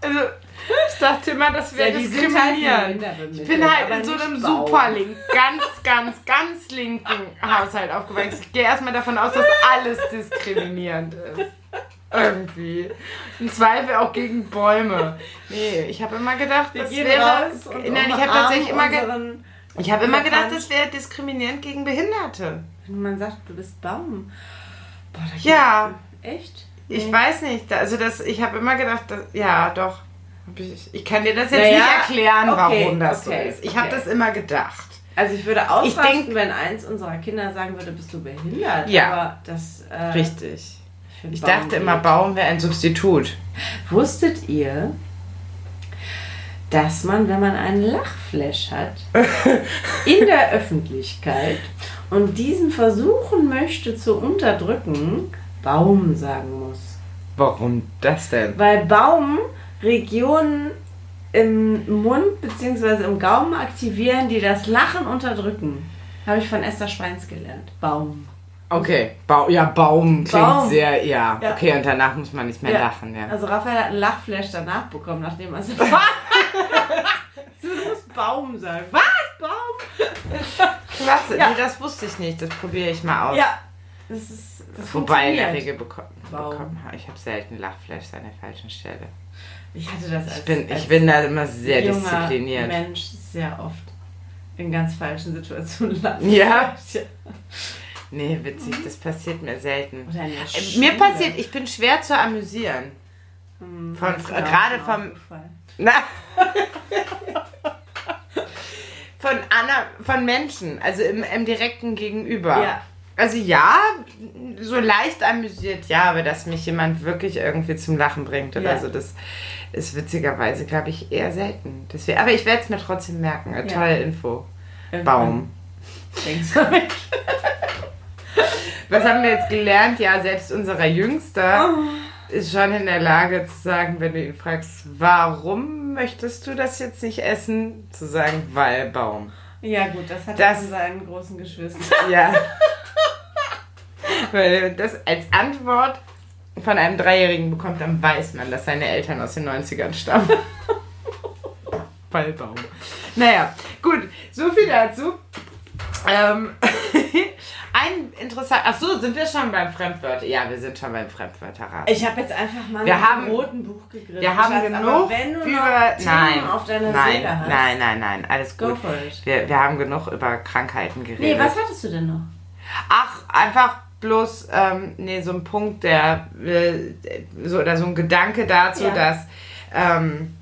also ich dachte immer, das wäre Ja, halt diskriminierend. behindert ich bin halt in so einem Baum. superlink, ganz, ganz, ganz linken Haushalt aufgewachsen. Ich gehe erstmal davon aus, dass alles diskriminierend ist. Irgendwie. Im Zweifel auch gegen Bäume. Nee, ich habe immer gedacht, das wäre. Nein, ich habe tatsächlich immer, ich hab immer gedacht, das wäre diskriminierend gegen Behinderte. Wenn man sagt, du bist Baum. Boah, Ja. Echt? Ich Nee. weiß nicht. Also das, ich habe immer gedacht, dass, ja, doch. Ich, kann dir das jetzt Naja, nicht erklären, okay, warum das okay, so ist. Ich habe okay. das immer gedacht. Also ich würde ausrasten, denk- wenn eins unserer Kinder sagen würde, bist du behindert. Ja. Aber das... Äh, Richtig. Ich Baum dachte immer. Baum wäre ein Substitut. Wusstet ihr, dass man, wenn man einen Lachflash hat, in der Öffentlichkeit und diesen versuchen möchte zu unterdrücken, Baum sagen muss? Warum das denn? Weil Baum Regionen im Mund bzw. im Gaumen aktivieren, die das Lachen unterdrücken. Habe ich von Esther Schweins gelernt. Baum. Okay, Baum, ja, Baum klingt Baum. sehr, ja. Ja. Okay, und danach muss man nicht mehr lachen, ja. Also Raphael hat einen Lachflash danach bekommen, nachdem er erfahren Du musst Baum sagen. Was? Baum? Klasse, Ja. nee, das wusste ich nicht. Das probiere ich mal aus. Ja. Das ist. Das Wobei in der. Regel bekommen, Baum. bekommen habe ich habe selten Lachflash an der falschen Stelle. Ich hatte das als, Ich bin, als ich bin da immer sehr diszipliniert. Mensch sehr oft in ganz falschen Situationen lachen. Ja? Nee, witzig, das passiert mir selten. Äh. Mir passiert, ich bin schwer zu amüsieren. Hm, von- gerade vom-. Na. von, Anna, von Menschen, also im, im direkten Gegenüber. Ja. Also ja, so leicht amüsiert, ja, aber dass mich jemand wirklich irgendwie zum Lachen bringt oder Ja. so, das ist witzigerweise, glaube ich, eher selten. Deswegen, aber ich werde es mir trotzdem merken. Eine Ja. tolle Info. Irgendwann Baum. Denkst du nicht? Was haben wir jetzt gelernt? Ja, selbst unserer Jüngster Oh. ist schon in der Lage zu sagen, wenn du ihn fragst, warum möchtest du das jetzt nicht essen, zu sagen, weil Baum. Ja, gut, das hat Das- er von seinen großen Geschwistern. Ja. Weil das als Antwort von einem Dreijährigen bekommt, dann weiß man, dass seine Eltern aus den 90ern stammen. Ballbaum. Naja, gut, so viel dazu. Ähm, ein interessant. Ach so, sind wir schon beim Fremdwörter? Ja, wir sind schon beim Fremdwörterrat. Ich habe jetzt einfach mal Wir haben- roten Buch gegriffen. wir haben Schatz, genug aber wenn du noch über. Nein, auf deiner nein, Seele hast. nein, nein, nein, alles Go gut. for it. Wir, wir haben genug über Krankheiten geredet. Nee, was hattest du denn noch? Ach, einfach bloß, ähm, nee, so ein Punkt, der, äh, so, oder so ein Gedanke dazu, Ja. dass ähm,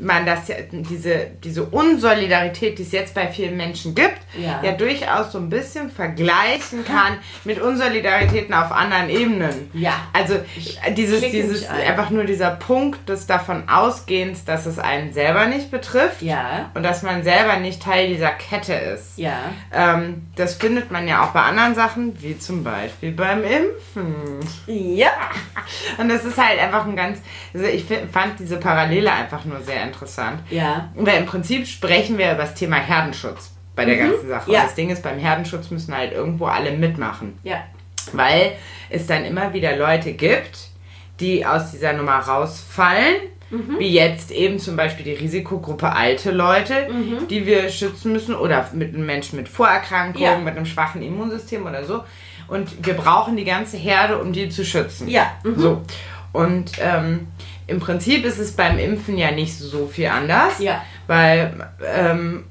man das ja, diese, diese Unsolidarität, die es jetzt bei vielen Menschen gibt, Ja. ja durchaus so ein bisschen vergleichen kann mit Unsolidaritäten auf anderen Ebenen. Ja. Also dieses, klicke dieses mich ein. einfach nur dieser Punkt des davon Ausgehens, dass es einen selber nicht betrifft Ja. und dass man selber nicht Teil dieser Kette ist. Ja. Ähm, das findet man ja auch bei anderen Sachen, wie zum Beispiel beim Impfen. Ja. Und das ist halt einfach ein ganz, also ich fand diese Parallele einfach nur sehr interessant. Ja. Weil im Prinzip sprechen wir über das Thema Herdenschutz bei der ganzen Sache. Ja. Und das Ding ist, beim Herdenschutz müssen halt irgendwo alle mitmachen. Ja. Weil es dann immer wieder Leute gibt, die aus dieser Nummer rausfallen. Wie jetzt eben zum Beispiel die Risikogruppe alte Leute, die wir schützen müssen oder mit einem Menschen mit Vorerkrankungen, Ja. mit einem schwachen Immunsystem oder so. Und wir brauchen die ganze Herde, um die zu schützen. Ja. Mhm. So. Und ähm, im Prinzip ist es beim Impfen ja nicht so viel anders, Ja. weil ähm,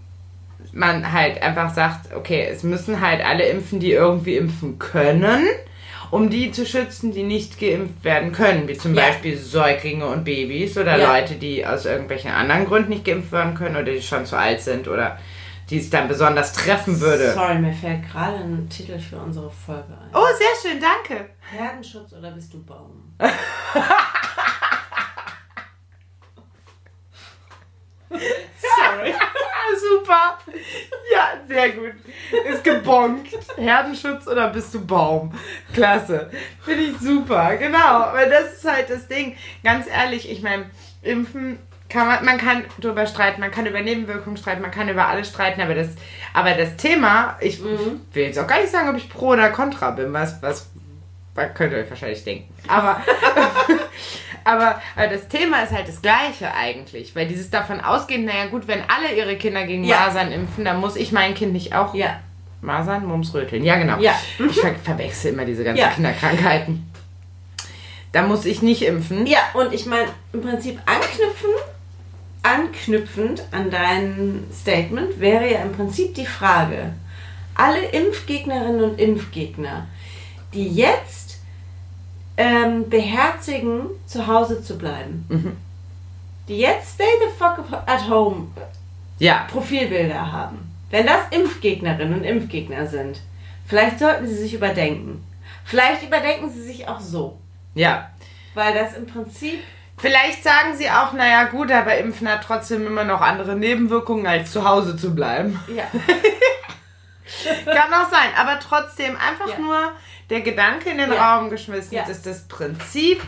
man halt einfach sagt, okay, es müssen halt alle impfen, die irgendwie impfen können, um die zu schützen, die nicht geimpft werden können, wie zum Ja. Beispiel Säuglinge und Babys oder Ja. Leute, die aus irgendwelchen anderen Gründen nicht geimpft werden können oder die schon zu alt sind oder die es dann besonders treffen würde. Sorry, mir fällt gerade ein Titel für unsere Folge ein. Oh, sehr schön, danke. Herdenschutz oder bist du Baum? Sorry. Super. Ja, sehr gut. Ist gebonkt. Herdenschutz oder bist du Baum? Klasse. Finde ich super. Genau. Weil das ist halt das Ding. Ganz ehrlich, ich meine, impfen kann man, man kann drüber streiten, man kann über Nebenwirkungen streiten, man kann über alles streiten, aber das, aber das Thema, ich will jetzt auch gar nicht sagen, ob ich pro oder contra bin, was, was, was könnt ihr euch wahrscheinlich denken. Aber, aber, aber das Thema ist halt das gleiche eigentlich, weil dieses davon ausgehen, naja gut, wenn alle ihre Kinder gegen Ja. Masern impfen, dann muss ich mein Kind nicht auch Ja. Masern, Mumps, Röteln. Ja, genau. Ja. Ich ver verwechsel immer diese ganzen Ja. Kinderkrankheiten. Da muss ich nicht impfen. Ja, und ich meine, im Prinzip anknüpfen, anknüpfend an dein Statement wäre ja im Prinzip die Frage, alle Impfgegnerinnen und Impfgegner, die jetzt ähm, beherzigen, zu Hause zu bleiben, Mhm. die jetzt Stay the fuck at home Ja. Profilbilder haben, wenn das Impfgegnerinnen und Impfgegner sind, vielleicht sollten sie sich überdenken. Vielleicht überdenken sie sich auch so, Ja. weil das im Prinzip Vielleicht sagen sie auch, naja gut, aber Impfen hat trotzdem immer noch andere Nebenwirkungen, als zu Hause zu bleiben. ja, Kann auch sein, aber trotzdem einfach Ja. nur der Gedanke in den Ja. Raum geschmissen, Ja. dass das Prinzip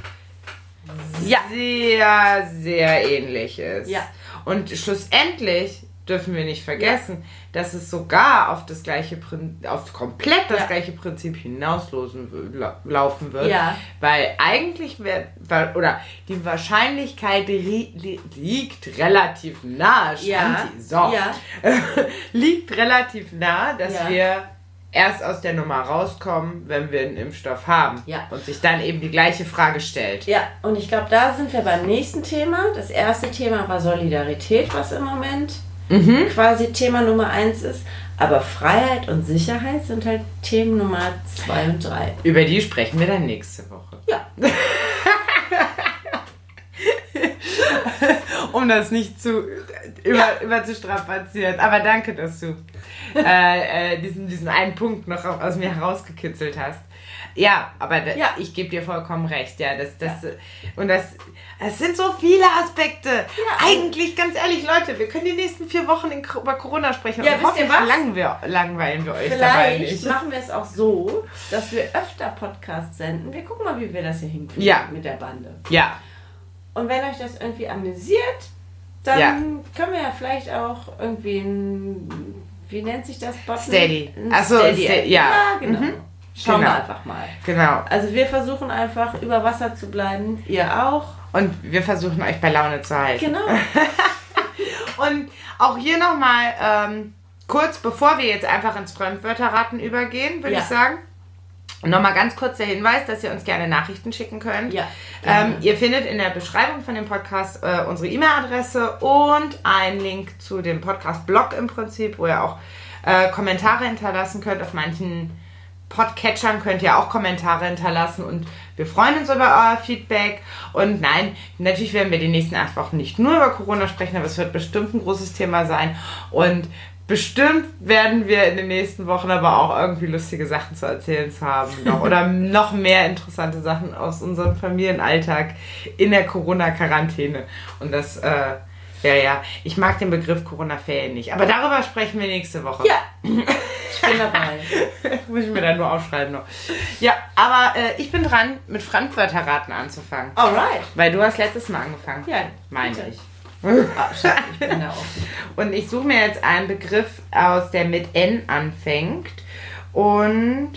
Ja. sehr, sehr ähnlich ist. Ja. Und schlussendlich dürfen wir nicht vergessen, dass es sogar auf das gleiche Prin- auf komplett das Ja. gleiche Prinzip hinauslosen w- lau- laufen wird. Ja. Weil eigentlich wär, oder die Wahrscheinlichkeit ri- li- liegt relativ nahe, Ja. Shanti, so, Ja. liegt relativ nah, dass Ja. wir erst aus der Nummer rauskommen, wenn wir einen Impfstoff haben. Ja. Und sich dann eben die gleiche Frage stellt. Ja, und ich glaube, da sind wir beim nächsten Thema. Das erste Thema war Solidarität, was im Moment Mhm. quasi Thema Nummer eins ist. Aber Freiheit und Sicherheit sind halt Themen Nummer zwei und drei. Über die sprechen wir dann nächste Woche. Ja. um das nicht zu über, über zu strapazieren. Aber danke, dass du äh, äh, diesen, diesen einen Punkt noch aus mir herausgekitzelt hast. Ja, aber Ja. ich gebe dir vollkommen recht, ja. Das, das, Und das, es sind so viele Aspekte. Eigentlich, ganz ehrlich, Leute, wir können die nächsten vier Wochen in, über Corona sprechen. Ja, und wisst ihr was? Langweilen wir, langweilen wir euch dabei Vielleicht nicht. machen wir es auch so, dass wir öfter Podcasts senden. Wir gucken mal, wie wir das hier hinkriegen Ja. mit der Bande. Ja, Und wenn euch das irgendwie amüsiert, dann Ja. können wir ja vielleicht auch irgendwie ein, wie nennt sich das? Button? Steady. Ein Ach so, ein Steady. Sta- ja. genau. Mhm. Schauen Genau. wir einfach mal. genau. Also wir versuchen einfach über Wasser zu bleiben. Ihr auch. Und wir versuchen euch bei Laune zu halten. Genau. Und auch hier nochmal, ähm, kurz bevor wir jetzt einfach ins Fremdwörterraten übergehen, würde Ja. ich sagen. Nochmal ganz kurz der Hinweis, dass ihr uns gerne Nachrichten schicken könnt. Ja, Ähm, ihr findet in der Beschreibung von dem Podcast äh, unsere E-Mail-Adresse und einen Link zu dem Podcast-Blog im Prinzip, wo ihr auch äh, Kommentare hinterlassen könnt. Auf manchen Podcatchern könnt ihr auch Kommentare hinterlassen und wir freuen uns über euer Feedback. Und nein, natürlich werden wir die nächsten acht Wochen nicht nur über Corona sprechen, aber es wird bestimmt ein großes Thema sein. Und bestimmt werden wir in den nächsten Wochen aber auch irgendwie lustige Sachen zu erzählen zu haben. Noch, oder noch mehr interessante Sachen aus unserem Familienalltag in der Corona-Quarantäne. Und das, äh, ja, ja, ich mag den Begriff Corona-Ferien nicht. Aber darüber sprechen wir nächste Woche. Ja, ich bin dabei. Muss ich mir dann nur aufschreiben noch. Ja, aber äh, ich bin dran, mit Fremdwörterraten anzufangen. Alright. Weil du hast letztes Mal angefangen. Ja, meine bitte. ich. Ah, Schatz, ich bin da offen. Und ich suche mir jetzt einen Begriff aus, der mit N anfängt. Und.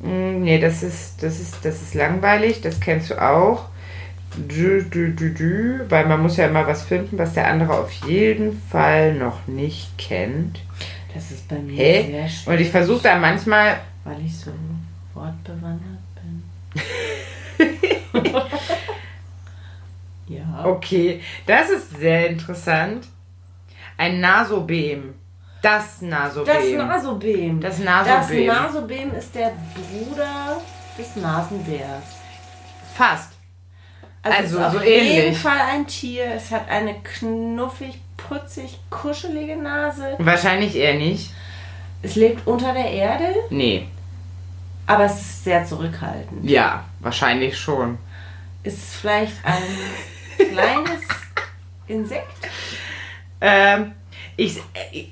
mh, Nee, das ist, das ist, das ist langweilig, das kennst du auch. Dü, dü, dü, dü, weil man muss ja immer was finden, was der andere auf jeden Fall noch nicht kennt. Das ist bei mir Hä? sehr schwer, Und ich versuche da manchmal weil ich so wortbewandert bin. ja. Okay, das ist sehr interessant. Ein Nasobem. Das Nasobem. Das Nasobem. Das Das Nasobem. Nasobem ist der Bruder des Nasenbärs. Fast. Also, es ist auf so jeden. Fall ein Tier. Es hat eine knuffig, putzig, kuschelige Nase. Wahrscheinlich eher nicht. Es lebt unter der Erde, Nee. aber es ist sehr zurückhaltend. Ja, wahrscheinlich schon. Ist es vielleicht ein kleines Insekt? Ähm, ich, äh,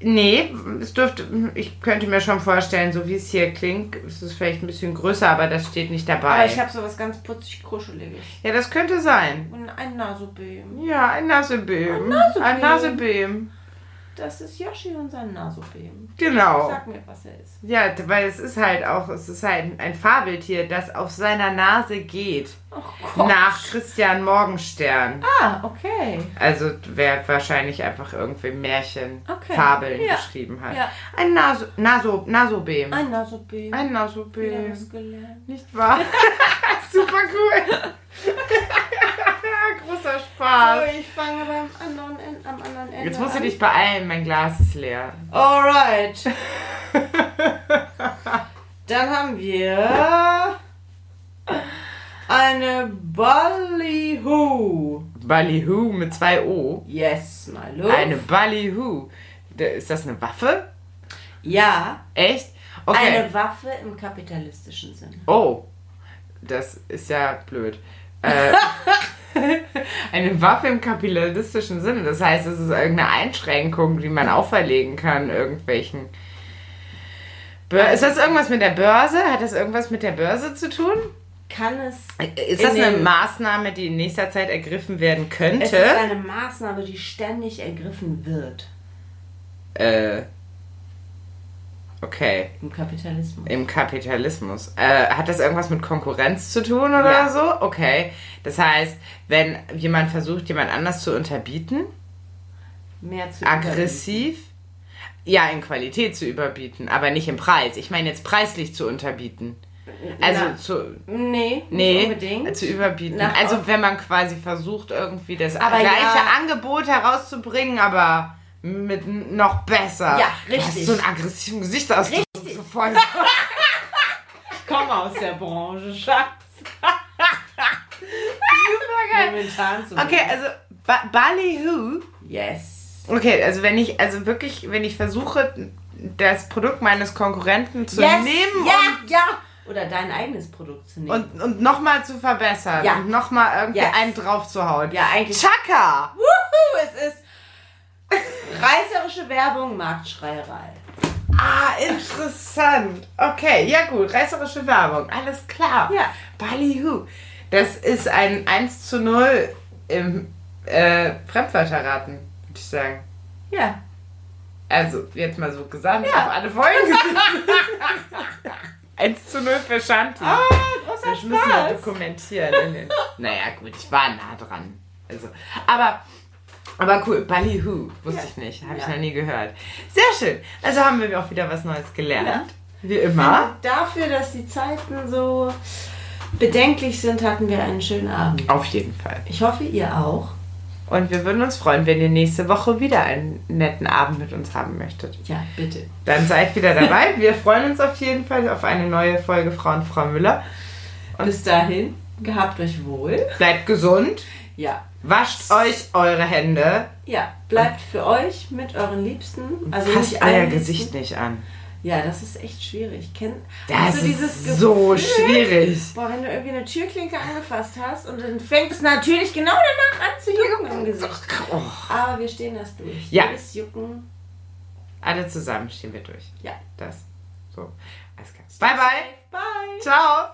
nee, es dürfte, ich könnte mir schon vorstellen, so wie es hier klingt, ist es vielleicht ein bisschen größer, aber das steht nicht dabei. Aber ich habe sowas ganz putzig, kuscheliges. ja, das könnte sein. Und ein Nasobem. Ja, ein Nasebem. Ein Nasebem. Ein Nasebem. Das ist Yoshi und sein Nasobeam. Genau. Sag mir, was er ist. Ja, weil es ist halt auch, es ist halt ein Fabeltier, das auf seiner Nase geht. Oh Gott. Nach Christian Morgenstern. Ah, okay. Also wer wahrscheinlich einfach irgendwie Märchen, Okay. Fabeln Ja. geschrieben hat. Ja. Ein Naso, Naso, Nasobeam. Ein Nasobeam. Ein gelernt. Nicht wahr? Super cool. Großer Spaß. So, ich fange beim anderen Ende, am anderen Ende Jetzt musst du an. dich beeilen, mein Glas ist leer. Alright. Dann haben wir eine Ballyhoo. Ballyhoo mit zwei O. Yes, my love. Eine Ballyhoo. Ist das eine Waffe? ja, Echt? Okay. eine Waffe im kapitalistischen Sinne. Oh, das ist ja blöd. Äh, eine Waffe im kapitalistischen Sinne. Das heißt, es ist irgendeine Einschränkung, die man auferlegen kann, irgendwelchen. Bör ist das irgendwas mit der Börse? Hat das irgendwas mit der Börse zu tun? Kann es. Ist das In eine Maßnahme, die in nächster Zeit ergriffen werden Es könnte? ist eine Maßnahme, die ständig ergriffen wird äh, okay. im Kapitalismus. Im Kapitalismus. Äh, hat das irgendwas mit Konkurrenz zu tun oder Ja. so? Okay. Das heißt, wenn jemand versucht, jemand anders zu unterbieten, Mehr zu aggressiv, ja, in Qualität zu überbieten, aber nicht im Preis. Ich meine jetzt preislich zu unterbieten. Also Na, zu. überbieten. Nee, nicht Nee, unbedingt. zu überbieten. Nach- also wenn man quasi versucht, irgendwie das Aber gleiche ja. Angebot herauszubringen, aber mit noch besser. Ja, Du hast richtig. so einen aggressiven Gesichtsausdruck. Richtig. Voll. Ich komme aus der Branche, Schatz. Momentan so. Okay, also ba Ballyhoo. Yes. Okay, also wenn ich, also wirklich, wenn ich versuche, das Produkt meines Konkurrenten zu yes. nehmen Ja, ja. Oder dein eigenes Produkt zu nehmen. und, und, und nochmal zu verbessern Ja. und nochmal irgendwie Yes. einen drauf zu hauen. ja, eigentlich. Chaka! Wuhu, es ist reißerische Werbung, Marktschreierei. Ah, interessant. Okay, ja gut, reißerische Werbung, alles klar. Ja. Ballyhoo. Das ist ein 1 zu 0 im äh, Fremdwörterraten, würde ich sagen. Ja. Also, jetzt mal so gesamt auf alle Folgen. 1 zu 0 für Shanti. Ah, großer Das müssen wir dokumentieren. Naja, gut, ich war nah dran. Also, aber, aber cool, Ballyhoo, wusste Ja. ich nicht, habe ich Ja. noch nie gehört. Sehr schön. Also haben wir auch wieder was Neues gelernt. Wie immer. Dafür, dass die Zeiten so bedenklich sind, hatten wir einen schönen Abend. Auf jeden Fall. Ich hoffe, ihr auch. Und wir würden uns freuen, wenn ihr nächste Woche wieder einen netten Abend mit uns haben möchtet. Ja, bitte. Dann seid wieder dabei. Wir freuen uns auf jeden Fall auf eine neue Folge Frau und Frau Müller. Bis dahin, gehabt euch wohl. Bleibt gesund. Ja. Wascht euch eure Hände. Ja, bleibt für euch mit euren Liebsten. Also Fasst euer Gesicht nicht an. Ja, das ist echt schwierig. Kenn, Das ist so schwierig. Boah, wenn du irgendwie eine Türklinke angefasst hast und dann fängt es natürlich genau danach an zu jucken im Gesicht. Oh. Aber wir stehen das durch. Ja. Jedes Jucken. Alle zusammen stehen wir durch. Ja. Das. So. Alles klar. Bye, bye. Bye. Ciao.